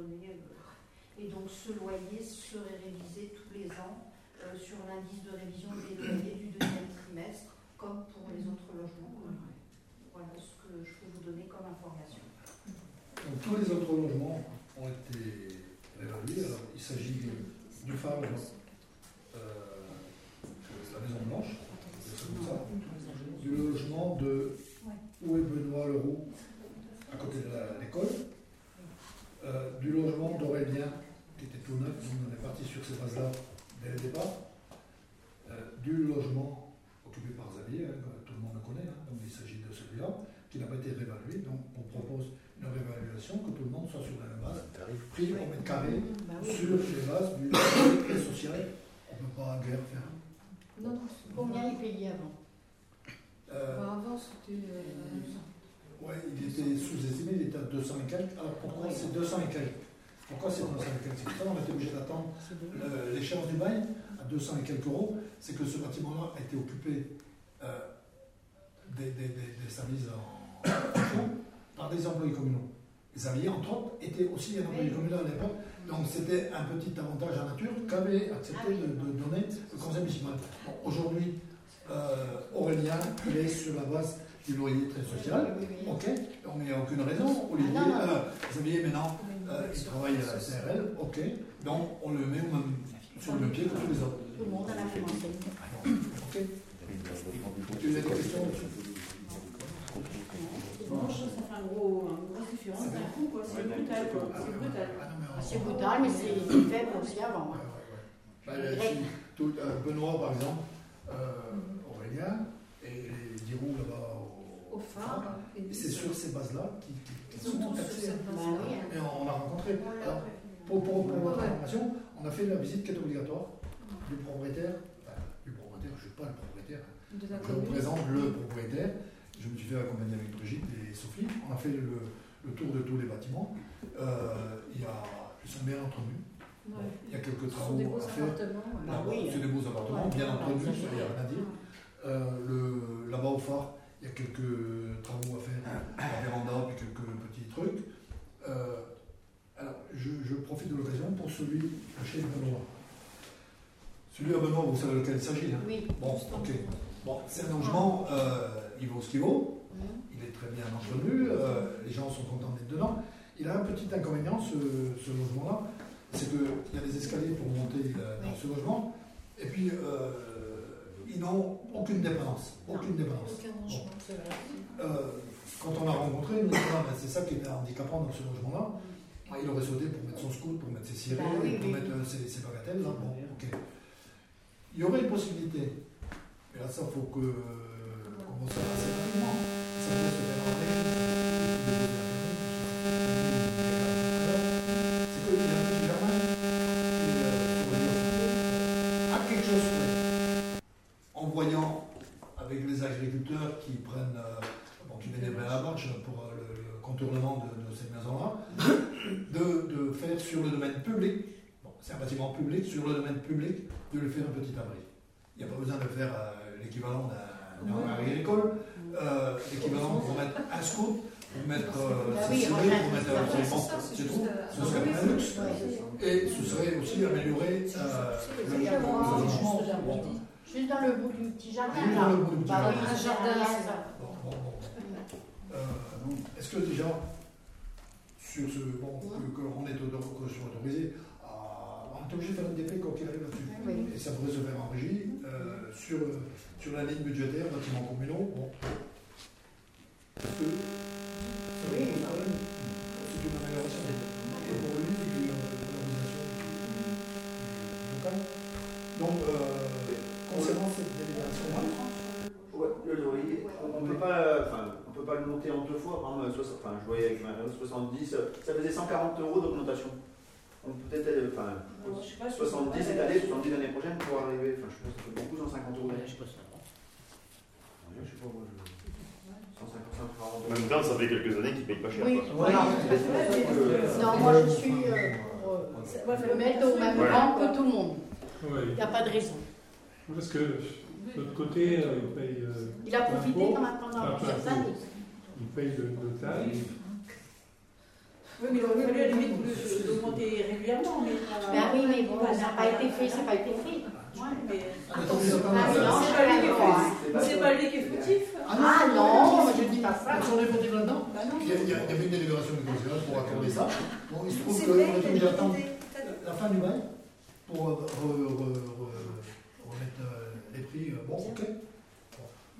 Euh, et donc ce loyer serait révisé tous les ans euh, sur l'indice de révision des loyers du deuxième trimestre, comme pour les autres logements. Voilà ce que je peux vous donner comme information. Donc tous les autres logements ont été réévalués. Il s'agit du Favre, euh, la Maison Blanche, du logement de où est Benoît Leroux, à côté de l'école. Euh, du logement d'Aurélien, qui était tout neuf, on est parti sur ces bases-là dès le départ, euh, du logement occupé par Xavier, hein, tout le monde le connaît, hein, donc il s'agit de celui-là, qui n'a pas été réévalué, donc on propose une réévaluation, que tout le monde soit sur la même base, prix au mètre carré, bah sur les bases du logement social. On ne peut pas guère faire. Non, combien il payait avant euh, Avant, c'était. Ouais, il était sous-estimé, il était à 200 et quelques. Alors pourquoi c'est 200 et quelques? Pourquoi c'est 200 et quelques? C'est pour ça qu'on était obligé d'attendre le- l'échéance du bail à 200 et quelques euros. C'est que ce bâtiment-là a été occupé euh, des, des- des- des services en, par des employés communaux. Les alliés, entre autres, étaient aussi un employé communal à l'époque. Donc c'était un petit avantage en nature qu'avait accepté de, de donner le conseil municipal. Bon, Aujourd'hui, euh, Aurélien, il est sur la base du loyer très social. Ok, on n'y a aucune raison. Olivier, Ah, euh, Xavier, maintenant, euh, il travaille à la CRL. Ok, donc on le met au même, sur le même pied que tous les autres. Tout le monde a la même enseigne. Ok. Tu as des questions Moi, je trouve que ça fait un gros, une grosse différence d'un coup, quoi. C'est brutal, quoi. C'est brutal. C'est brutal, mais c'est faible aussi avant. hein. Bah, euh, euh, Benoît, par exemple, euh, Aurélien, et les Dirou là-bas au, phare. et C'est sur ces bases-là qui, qui- qui Ils sont hein. base-là. Bah. Et on a rencontré. Alors, pour, pour, pour votre information, on a fait la visite qui est obligatoire du propriétaire. Enfin, du propriétaire, je ne suis pas le propriétaire. Je commune. représente le propriétaire. Je me suis fait accompagner avec Brigitte et Sophie. On a fait le, le tour de tous les bâtiments. Euh, il y a, ils sont bien entretenus. Ouais. Il y a quelques des travaux beaux à faire. appartements. Bah oui. C'est des beaux appartements, Ouais. bien ça, il n'y a rien à dire. Euh, Là-bas au phare, il y a quelques travaux à faire, la véranda, puis quelques petits trucs. Euh, alors, je, je profite de l'occasion pour celui chez Benoît. Celui à Benoît, vous savez lequel il s'agit hein? Oui. Bon, ok. Bon, c'est un logement, euh, il vaut ce qu'il vaut, Mhm. il est très bien entretenu, euh, les gens sont contents d'être dedans. Il a un petit inconvénient, ce, ce logement-là, c'est qu'il y a des escaliers pour monter dans Oui. ce logement, et puis ils n'ont aucune dépendance. Aucune dépendance. Euh, quand on l'a rencontré, nous Ah, ben, c'est ça qui était handicapant dans ce logement-là. Ah, Il aurait sauté pour mettre son scout, pour mettre ses cirés, Bah oui, pour oui. mettre euh, ses, ses bagatelles. Là. Bon. Il y aurait une possibilité, mais là, ça faut que euh, rapidement. Ça doit se faire après. Contournement de, de cette maison-là, de, de faire sur le domaine public, bon, c'est un bâtiment public, sur le domaine public, de lui faire un petit abri. Il n'y a pas besoin de faire euh, l'équivalent d'un hangar agricole, euh, l'équivalent pour mettre un scout, pour mettre euh, Bah oui, remettre- pour mettre bah un oui, c'est tout. euh, Ce serait un luxe. Et ce serait aussi améliorer euh, le logement. juste dans le bout du petit jardin, Juste dans le bout du petit Bah oui, jardin. un Un jardin, jardin, c'est ça. Bon, bon, bon. Euh, Est-ce que déjà, sur ce, bon, que- qu'on est autorisé, à- on est obligé de faire une DP quoi qu'il arrive là-dessus. Oui. Et ça pourrait se faire en régie euh, sur, sur la ligne budgétaire, bâtiments communaux. Bon. Est-ce que Oui. C'est une amélioration. Et pour lui, c'est une valorisation du local. Donc, euh, concernant cette délibération-là, Ouais, le loyer, on ne peut pas, euh, enfin, on pas le monter en deux fois. Par exemple, soix- enfin, je voyais avec Mario 70, euh, ça faisait 140 euros d'augmentation. On peut peut-être, euh, enfin, Alors, je sais pas si 70 c'est cette année, 70 l'année prochaine pour arriver. Enfin, je ça fait beaucoup, 150 euros. Ouais, je sais pas ça. Ouais, je sais pas, moi, je... 150, 140 En euros. même temps, ça fait quelques années qu'ils payent pas cher. Oui, quoi. voilà. Non, moi je suis euh, pour euh, le mettre au même Ouais. rang que tout le monde. Ouais. Il n'y a pas de raison. Parce que de l'autre côté, euh, il paye. euh, Il a profité quand même pendant plusieurs années. Il paye le, le tarif. Oui, mais il aurait fallu à la limite de- d'augmenter régulièrement. Mais, euh, Ben oui, mais bon, ça n'a pas été fait, ça n'a pas été fait. Ouais, mais Attention, Ah, non, c'est pas lui qui est fautif. C'est pas lui qui est fautif. Ah non, je dis pas ça. Ils sont les motifs là-dedans Bah non. il y, il il avait une délibération du conseil pour accorder ça. Bon, il se trouve est que t'as dit. la fin du bail pour euh, re- re- re- remettre euh, les prix. euh, bon, ok.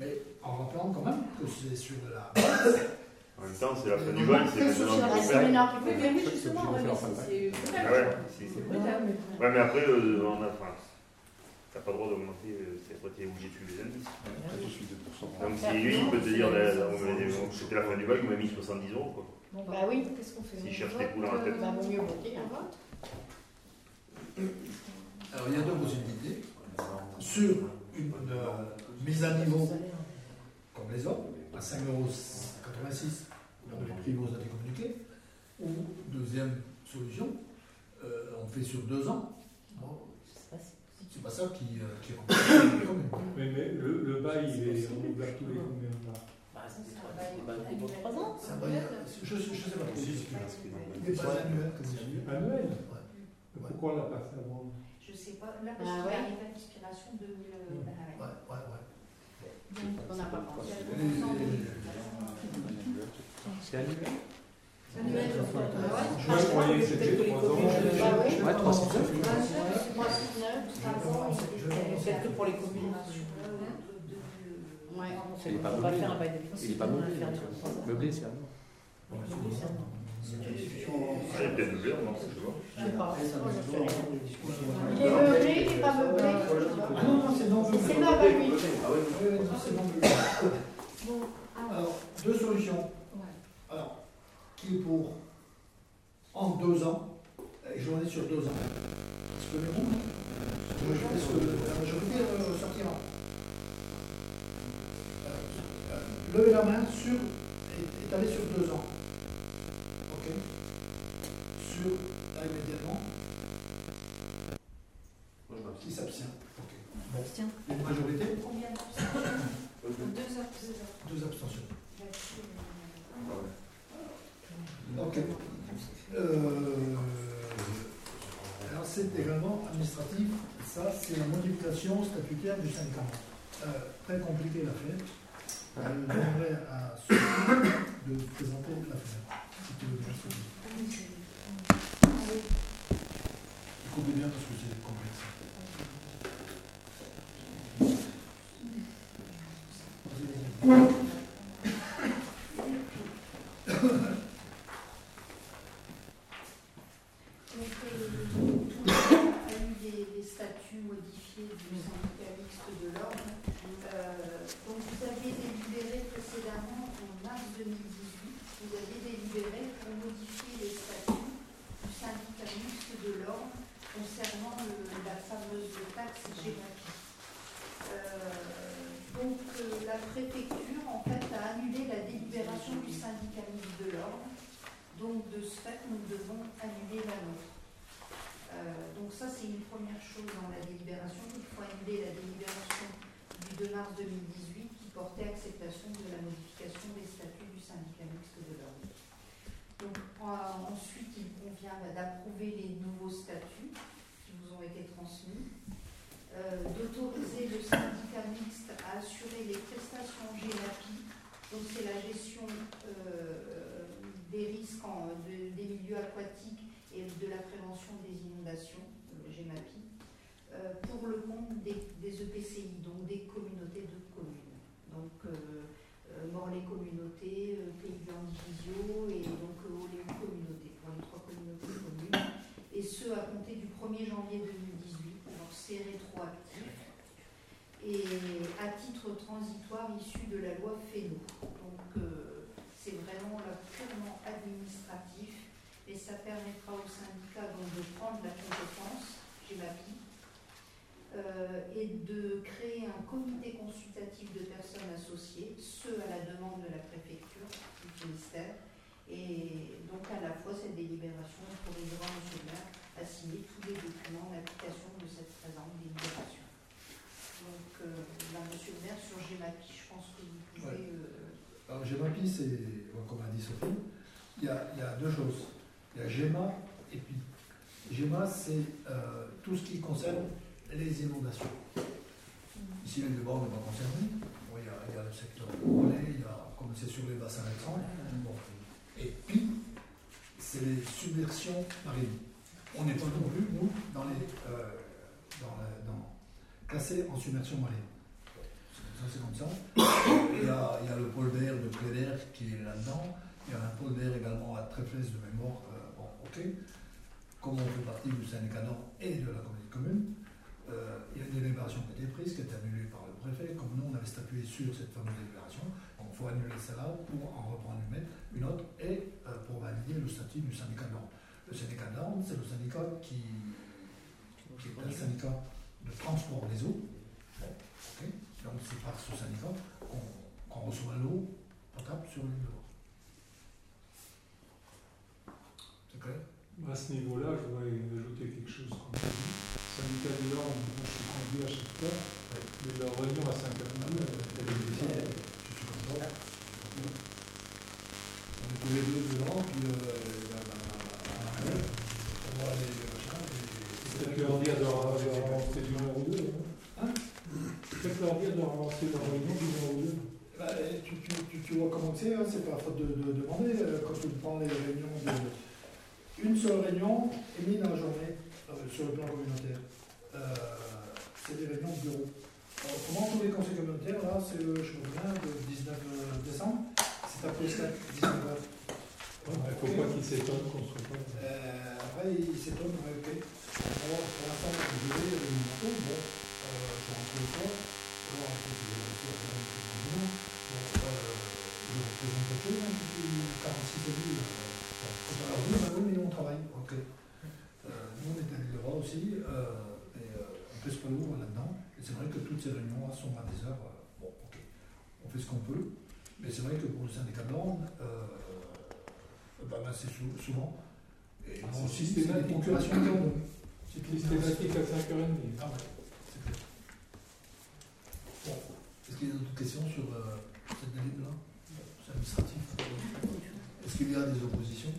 Mais en rappelant quand même que c'est sur de la base. En même temps, c'est la fin du bail, c'est C'est faire. maintenant qu'il Oui, justement, ouais, mais c'est-. Ah ouais, mais après, euh, on a, t'as pas le droit d'augmenter, euh, c'est après t'es obligé de suivre les indices. Tout de suite 2%. Donc Comme si lui, il peut te dire, m'avait- on- c'était la fin du bac, il m'a mis 70 euros. Quoi. Bon, Bah oui. Qu'est-ce qu'on fait S'il cherche des poules dans la tête. euh, Bah, vaut mieux voter un vote. Alors il y a deux possibilités. Sur une euh, mise à niveau comme les autres, à 5,86 euros dans les prix vous avez communiqué, ou deuxième solution, euh, on fait sur deux ans. Bon, c'est pas ça qui, euh, qui communes. Mais, mais le, le bail, il est renouvelable tous les combien de temps C'est un bail, je ne sais pas. Des comme ça. Annuel. Mais Pourquoi on l'a pas fait avant Je sais pas, là, parce Ah qu'il ouais. arrive à l'expiration de. Ouais, ouais, ouais. On n'a pas pensé. C'est annuel Annuel, je crois. Ouais. Je croyais que c'était Peut-être que les trois ans. communes- oui. Ouais, 309. Moi, c'est que pour les communes. Ouais. Pas faire un bail. Il n'est meublé. Meublé, c'est. C'est peut-être ouvert, non, je sais pas. Il est meublé, il n'est pas meublé. Ah non, non, c'est non meublé. C'est meublé, lui. Ah oui, oui, oui, non, c'est non meublé. Bon, alors, deux solutions. Alors, qui est pour en deux ans, et journée sur deux ans Souvenez-vous Je vais ce que la majorité euh, sortira? Euh, levez la main sur, et étalez sur deux ans. Là immédiatement. Qui s'abstient Ok. Bon. Une majorité Combien d'abstentions Deux abstentions. Deux abstentions. Ok. Euh, alors c'est également administratif, ça c'est la modification statutaire du syndicat. Euh, très compliqué l'affaire. Euh, J'aimerais à Sophie de présenter l'affaire. Si tu veux bien, Sophie. Écoutez bien parce que il y a deux choses. Il y a GEMA et puis GEMA, c'est euh, tout ce qui concerne les inondations. Ici, les débats n'est pas concerné. Il, y a, le secteur relais, il y a, comme c'est sur les bassins. Bon. Et puis, c'est les submersions marines. On n'est pas non plus, nous, dans les, euh, dans la- dans- en submersion marine. Ça, c'est comme ça. Il y, a, il y a le pôle vert de Cléder qui est là-dedans. Il y a un pôle vert également à Tréflès de mémoire. Euh, bon, ok. Comme on fait partie du syndicat Nord et de la communauté commune, euh, il y a une délibération qui a été prise, qui a été annulée par le préfet, comme nous on avait statué sur cette fameuse délibération, il faut annuler celle-là pour en reprendre une, autre et euh, pour valider le statut du syndicat l'ordre. Le syndicat l'ordre, c'est le syndicat qui, est un syndicat de transport des eaux. Donc c'est par ce syndicat qu'on qu'on reçoit l'eau potable sur l'île de Loire. C'est clair À ce niveau-là, je voudrais ajouter quelque chose qu'on a dit. Syndicat de l'ordre, moi je suis conduit à chaque fois, mais leur réunion à 5h30, elle est décisive. Je suis comme ça. On est tous les deux dedans, puis euh, la- la- la- la- on voit les machins. et- Peut-être leur dire de de relancer d'une heure ou deux. Hein Peut-être leur dire de relancer leur réunion d'une heure ou deux. Bah, tu, tu, tu, tu vois comment c'est, hein, c'est pas faute de, de demander. euh, Quand tu prends les réunions de. Une seule réunion est mise dans la journée euh, sur le plan communautaire. Euh, c'est des réunions de bureau. Alors, comment tous les conseils communautaires, là, c'est le, je me souviens, le 19 décembre, c'est après 19 heures. Il ne faut pas qu'ils s'étonnent qu'on ne soit pas. Euh, après, il s'étonne, ouais, ok. Alors, pour l'instant, je vais le moto, bon, euh, je rentre le soir, alors après, je vais rester à faire une petite réunion. Bon, euh, je représente un peu, hein, depuis 46 élus. Euh, bon, quand on leur dit, bah oui, mais nous, on travaille, ok. Euh, nous, on est à l'île de Roi aussi, euh, et euh, on pèse pas lourd là-dedans. Et c'est vrai que toutes ces réunions-là sont à des heures, euh, bon, ok. On fait ce qu'on peut, mais c'est vrai que pour le syndicat de l'ordre, euh, bah, bah, c'est sou- souvent. Et Ah, bon, c'est aussi, des de l'ordre. C'est tout. Systématique à 5h30. Ah ouais, c'est clair. Bon, est-ce qu'il y a d'autres questions sur euh, cette délibération C'est administratif. Est-ce qu'il y a des oppositions?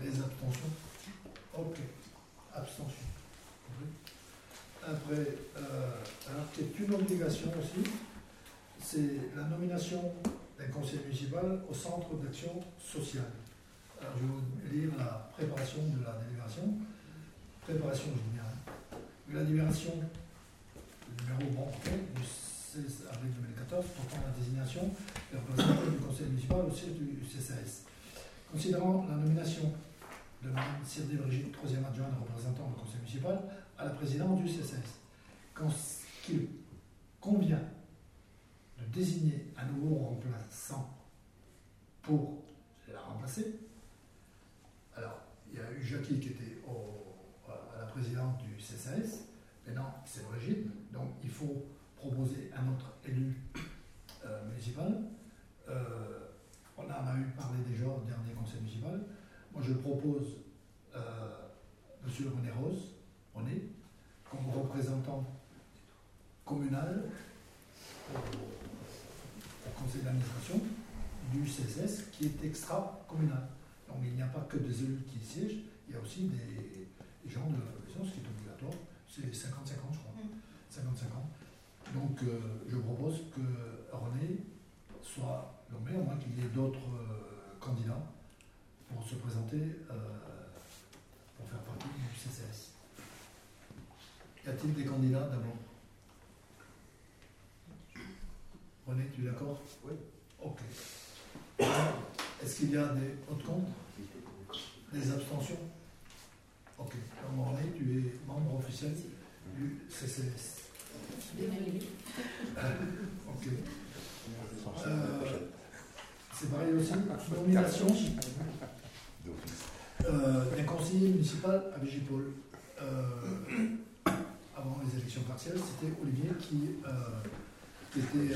Les abstentions? Ok. Abstention. Après, euh, alors qui est une obligation aussi, c'est la nomination d'un conseiller municipal au centre d'action sociale. Alors, je vais vous lire la préparation Préparation, bien. hein. La délibération, le numéro ok, du 16 avril 2014, portant la désignation des représentants du conseil municipal au siège du CCAS. Considérant la nomination de Mme Sirdé Brigitte, troisième adjointe représentant le conseil municipal, à la présidente du CCAS, quand qu'il convient de désigner un nouveau remplaçant pour la remplacer. Il y a eu Jackie qui était à la présidente du CCAS, maintenant c'est Brigitte, donc il faut proposer un autre élu euh, municipal. Euh, on en a eu parlé déjà au dernier conseil municipal. Moi je propose euh, M. René Rose, René, comme représentant communal au, au conseil d'administration du CSS qui est extra-communal. Donc il n'y a pas que des élus qui y siègent, il y a aussi des, des gens de la profession, ce qui est obligatoire. C'est 50-50, je crois. 50-50. Donc euh, je propose que René soit nommé, au moins qu'il y ait d'autres euh, candidats pour se présenter euh, pour faire partie du CCS. Y a-t-il des candidats d'abord? René, tu es d'accord? Oui. Ok. Est-ce qu'il y a des autres contre Des abstentions? Ok. René, tu es membre officiel du CCS. ok. Euh, c'est pareil aussi, nomination euh, d'un conseiller municipal à Vigipol. Euh, avant les élections partielles, c'était Olivier qui, euh, qui était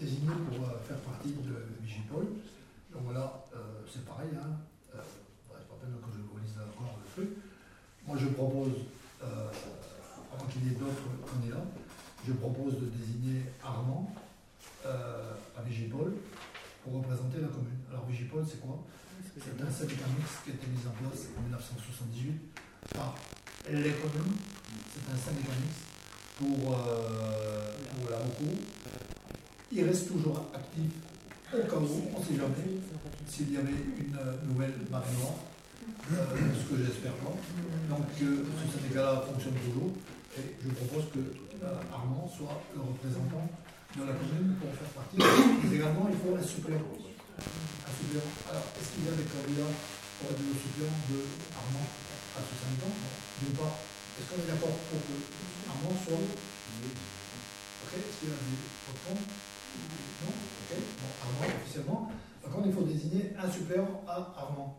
désigné pour euh, faire partie de Vigipol. Donc voilà, euh, c'est pareil, hein. Euh, c'est pas peine que je vous lise encore le truc. Moi je propose, euh, avant qu'il y ait d'autres candidats, je propose de désigner Armand à Vigipol pour représenter la commune. Alors Vigipol, c'est quoi? C'est un syndicat mixte qui a été mis en place en 1978 par les communes. C'est un syndicat mixte pour, pour la ROCO. Il reste toujours actif au cas où, on ne sait jamais, s'il y avait une nouvelle marée noire, euh, ce que j'espère pas. Donc euh, ce syndicat-là fonctionne toujours et je propose que euh, Armand soit le représentant de la commune pour faire partie. Mais également, il faut un suppléant. Un suppléant. Alors, est-ce qu'il y a des candidats pour être le suppléant de Armand à ce syndicat D'une part, est-ce qu'on est d'accord pour que Armand soit Ok, est-ce qu'il y a des autres Non Ok, bon, Armand, officiellement. Par contre, il faut désigner un suppléant à Armand.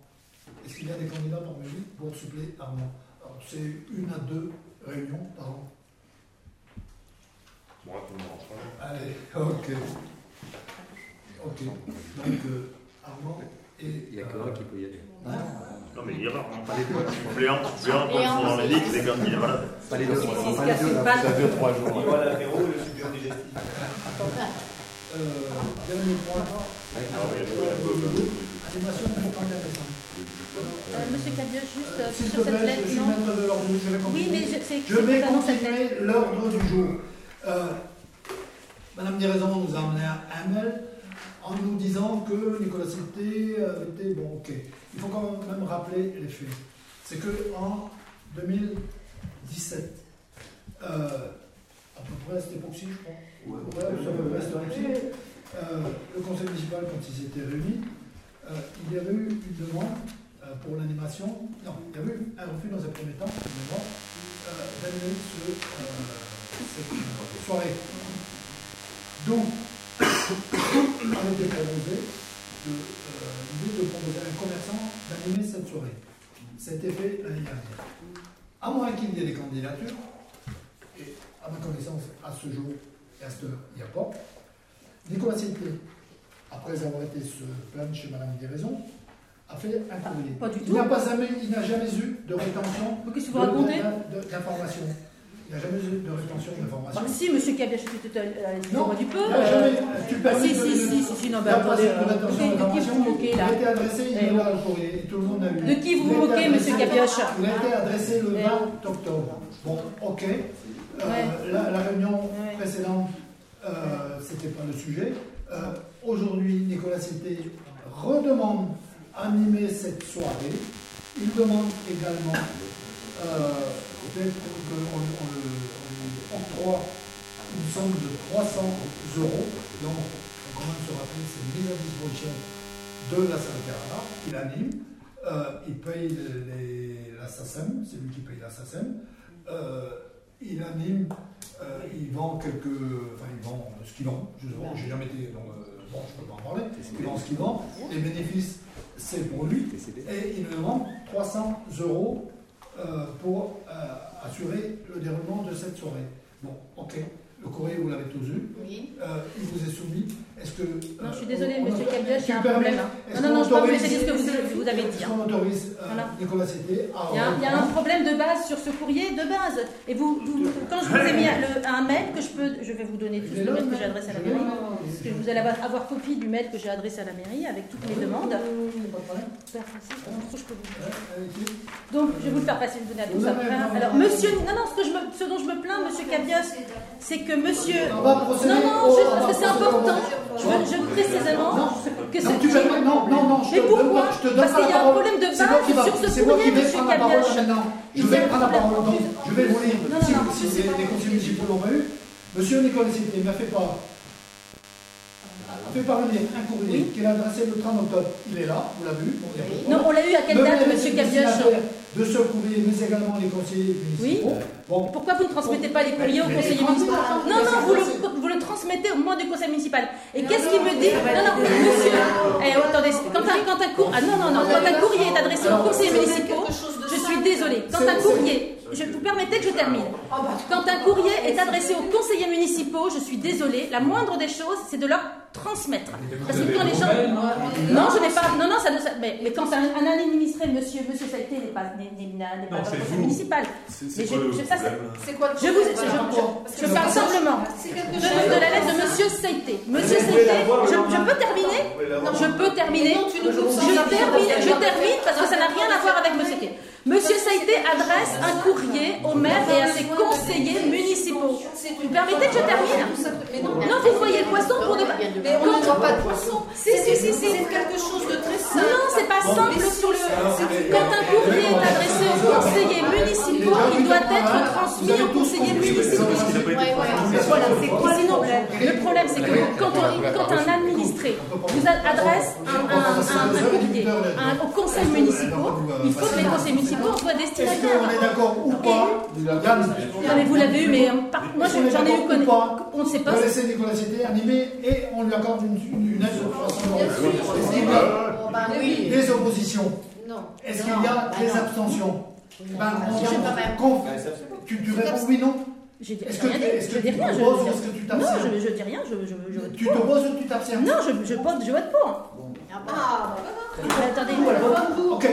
Est-ce qu'il y a des candidats parmi vous pour suppléer Armand Alors, c'est une à deux réunions par an. Moi, tout le monde. Allez, ok. Ok, donc euh, Armand et. Il n'y a que un qui peut y aller. Non, mais il y a pas les deux. Suppléants, suppléants, quand ils sont dans les ligues, les gars, il est malade. Pas les deux. Pas les ça dure trois jours. Il va à l'apéro et le suppléant digestif. Euh, dernier point. Animation programme d'intéressant. Euh, Monsieur Cabieux, juste euh, sur cette lettre, je non de je vais Oui, mais je- c'est Je c'est vais continuer l'ordre du jour. Madame Diraison nous a amené un, un mail en nous disant que Nicolas Cité avait été bon, ok. Il faut quand même rappeler les faits. C'est que en 2017, euh, à peu près à cette époque-ci, je crois, ouais, euh, le conseil municipal, quand il s'était réuni, euh, il y avait eu une demande euh, pour l'animation. Non, il y avait eu un refus dans un premier temps, une demande, d'animer ce, cette soirée. Donc, on a été proposé de, l'idée de proposer à un commerçant d'animer cette soirée. Été fait l'année dernière. À moins qu'il y ait des candidatures, et à ma connaissance, à ce jour il n'y a pas. Nicolas Cité, après avoir été se plaindre chez Madame Guérison, a fait un courrier. Pas du Il tout. n'a pas jamais, il n'a jamais eu de rétention qu'est-ce que vous racontez d'informations. Il n'a jamais eu de rétention d'informations. Bah, si, monsieur Cabieux, je suis tout à Non, moi du peu. il n'a euh, jamais- tu ah, si, si, si, si, si, non, il pas attendez, de euh, de qui- qui vous moquez, là Il a été adressé, il Eh, est là le courrier, et tout le monde a eu. De qui vous Il a été moquez, monsieur Cabioche Il a été adressé le Eh. 20 octobre. Bon, ok. Euh, la, la réunion précédente, euh, c'était pas le sujet. Euh, Aujourd'hui, Nicolas Cité redemande animer cette soirée. Il demande également euh, peut-être qu'on on, on le- on lui octroie une somme de 300 euros. Donc, quand même se rappeler, c'est mise à disposition de la Sainte-Carla. Il anime, euh, il paye les- les- la SACEM, c'est lui qui paye la SACEM. Euh, il anime, euh, il vend quelques. Enfin, il vend ce qu'il vend. Je n'ai jamais été. Donc, euh, bon, je ne peux pas en parler. Il vend ce qu'il vend. Les bénéfices, c'est pour lui. Et il me demande 300 euros euh, pour assurer le déroulement de cette soirée. Bon, ok. Le courrier, vous l'avez tous eu. Oui. Euh, il vous est soumis. Est-ce que. Non, je suis euh, désolée, on- on monsieur auto- Cabioche, il y a un problème. hein. Non, non, non, je peux pas vous dire ce que vous, vous avez dit. Est-ce hein. autorise euh, Voilà. Nicolas à. Il y, a, il y a un problème de base sur ce courrier de base. Et vous, vous- quand je vous ai mis un, le- un mail que je peux, je vais vous donner tous le mail que j'ai adressé à la mairie, parce que vous allez avoir, avoir copie du mail que j'ai adressé à la mairie avec toutes mes demandes. Donc, je vais vous le faire passer, vous donner à tous après. Alors, monsieur, non, non, ce, que je me- ce dont je me plains, monsieur Cabios, c'est que monsieur. Non, non, juste parce que c'est important. Je veux, je veux précisément que Non, ce tu permets- non, non, non, je Mais te donne pourquoi pas- je te donne Parce pas qu'il y a un problème de base va- sur ce courrier, monsieur maintenant. Je vais prendre la parole. Donc, je vais vous lire. Non, non, si non, les, conseillers municipaux l'ont pas eu, monsieur Nicolas Cité m'a fait part. A fait parvenir un courrier qu'il a adressé le 30 octobre. Il est là, vous l'avez vu. Non, on l'a eu à quelle Le date, est Cabioche De ce courrier, mais également les conseillers Oui. municipaux. Bon, Pourquoi vous ne transmettez pas les courriers au Mais- conseiller mais- municipal mais- Non, non, vous le, vous le transmettez au moment du conseil municipal. Et qu'est-ce qu'il me dit Non, non, monsieur. Eh, attendez, quand un, quand un cour- ah, non, non, non, quand un courrier est adressé aux conseillers municipaux, je suis désolée. Quand un courrier, je vous permettez que je termine. Quand un courrier est adressé aux conseillers municipaux, je suis désolée. La moindre des choses, c'est de leur transmettre. Parce que quand les gens, non, je n'ai pas, non, non, ça ne, mais, mais quand un, un administré, monsieur, monsieur Saïté n'est pas, n'est, n'est- n'est pas conseil municipal. C'est- Mais c'est je- quoi le c'est- quoi le je vous, je, je- je parle simplement de, la lettre de Monsieur Saïté. Monsieur Saïté, je, peux terminer. Je peux terminer Non, tu nous Je termine, je termine parce que ça n'a rien à voir avec Monsieur Saïté. Monsieur Saïté adresse un courrier au maire et à ses conseillers municipaux. Vous permettez que je termine Mais non, Non, vous voyez le poisson pour ne pas... mais on ne voit pas de poisson. Si, si, si, si. C'est quelque chose de très simple. Non, c'est pas simple sur le. Quand un courrier est adressé aux conseillers municipaux, il doit être transmis aux conseillers municipaux. Voilà, c'est quoi sinon Le problème, c'est que quand, on- un administré vous adresse un, courrier aux conseils municipaux, il faut que les conseils municipaux pour toi Est-ce destinataire. qu'on est d'accord ou pas Yann Non, mais vous l'avez eu, mais moi est j'en ai eu On ne sait pas. De laisser Nicolas Cité animer et on lui accorde une, une, une aide de 300 euros. Est-ce qu'il y a oui. des oppositions Non. Est-ce qu'il Non, y a bah des non. abstentions on Je Tu, réponds oui, non J'ai dit Est-ce que rien est-ce que Je dis tu rien. je- t'opposes ou je- est-ce que tu Non, t'abstiens je, je dis rien. Je, je, je vote Tu pour. t'opposes ou tu t'abstiens Non, je, je, vote, je vote pour. Ah, bah. Attendez. Ok,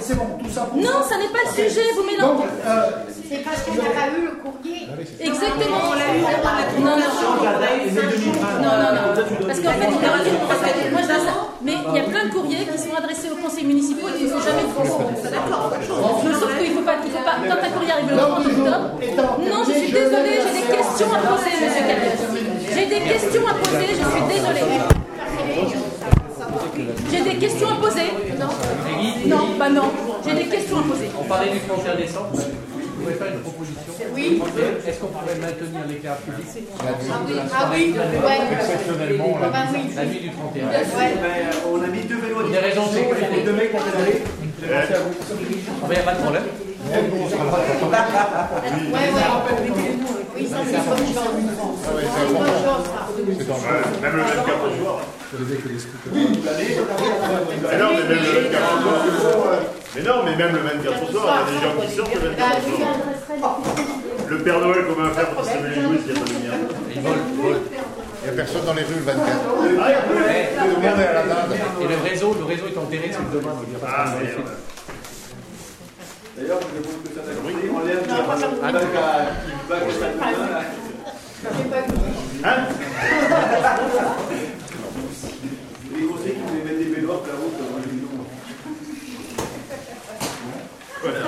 c'est bon, tout ça pour Non, ça. n'est pas le sujet, vous mélangez. euh, C'est parce qu'on n'a pas eu le courrier. Exactement. On l'a eu de la Non, non. on. Non, non, non. Parce qu'en fait, on a reçu- parce que moi je ça. Mais il y a plein de courriers qui sont adressés aux conseils municipaux et qui ne sont jamais transmis. D'accord. Sauf qu'il faut pas, il faut pas. Quand un courrier arrive le 30 L'ordre du jour octobre. étant Non, je suis désolée, j'ai des questions à poser, monsieur Carrière. J'ai des questions à poser, je suis désolée. J'ai des questions à poser. Non. Non, bah non. J'ai des questions à poser. On parlait du 31 décembre. Vous pouvez faire une proposition Oui. Est-ce qu'on pourrait maintenir l'éclairage public? Ah oui, ah oui. Exceptionnellement, Ah oui. la nuit du 31 Ouais. Ben, on a mis deux vélos à Pour des raisons de disposition, sécurité. les deux mecs ont pédalé. Pensé à vous. Ah ben, y a pas de problème. Ouais, ouais. Oui, c'est même le 24 au soir. Je faisais que des scooters. Mais non, mais même le 24 au soir. Mais non, mais même le 24 au soir, il y a des gens qui sortent le Bah, 24 je au lui soir. Le Père Noël, comment faire pour distribuer les jouets s'il n'y a pas de lumière ils volent. Il n'y a personne dans les rues le 24. Ah, il y a plus. Tout le monde est à la dinde. Et le réseau, le réseau est enterré, c'est demain, il a pas Ah, de merde. D'ailleurs, je vous que ça t'a compris. On lève le bac à Hein Les conseils qui voulaient mettre des pédoires là-haut, moi j'ai dit non. Voilà.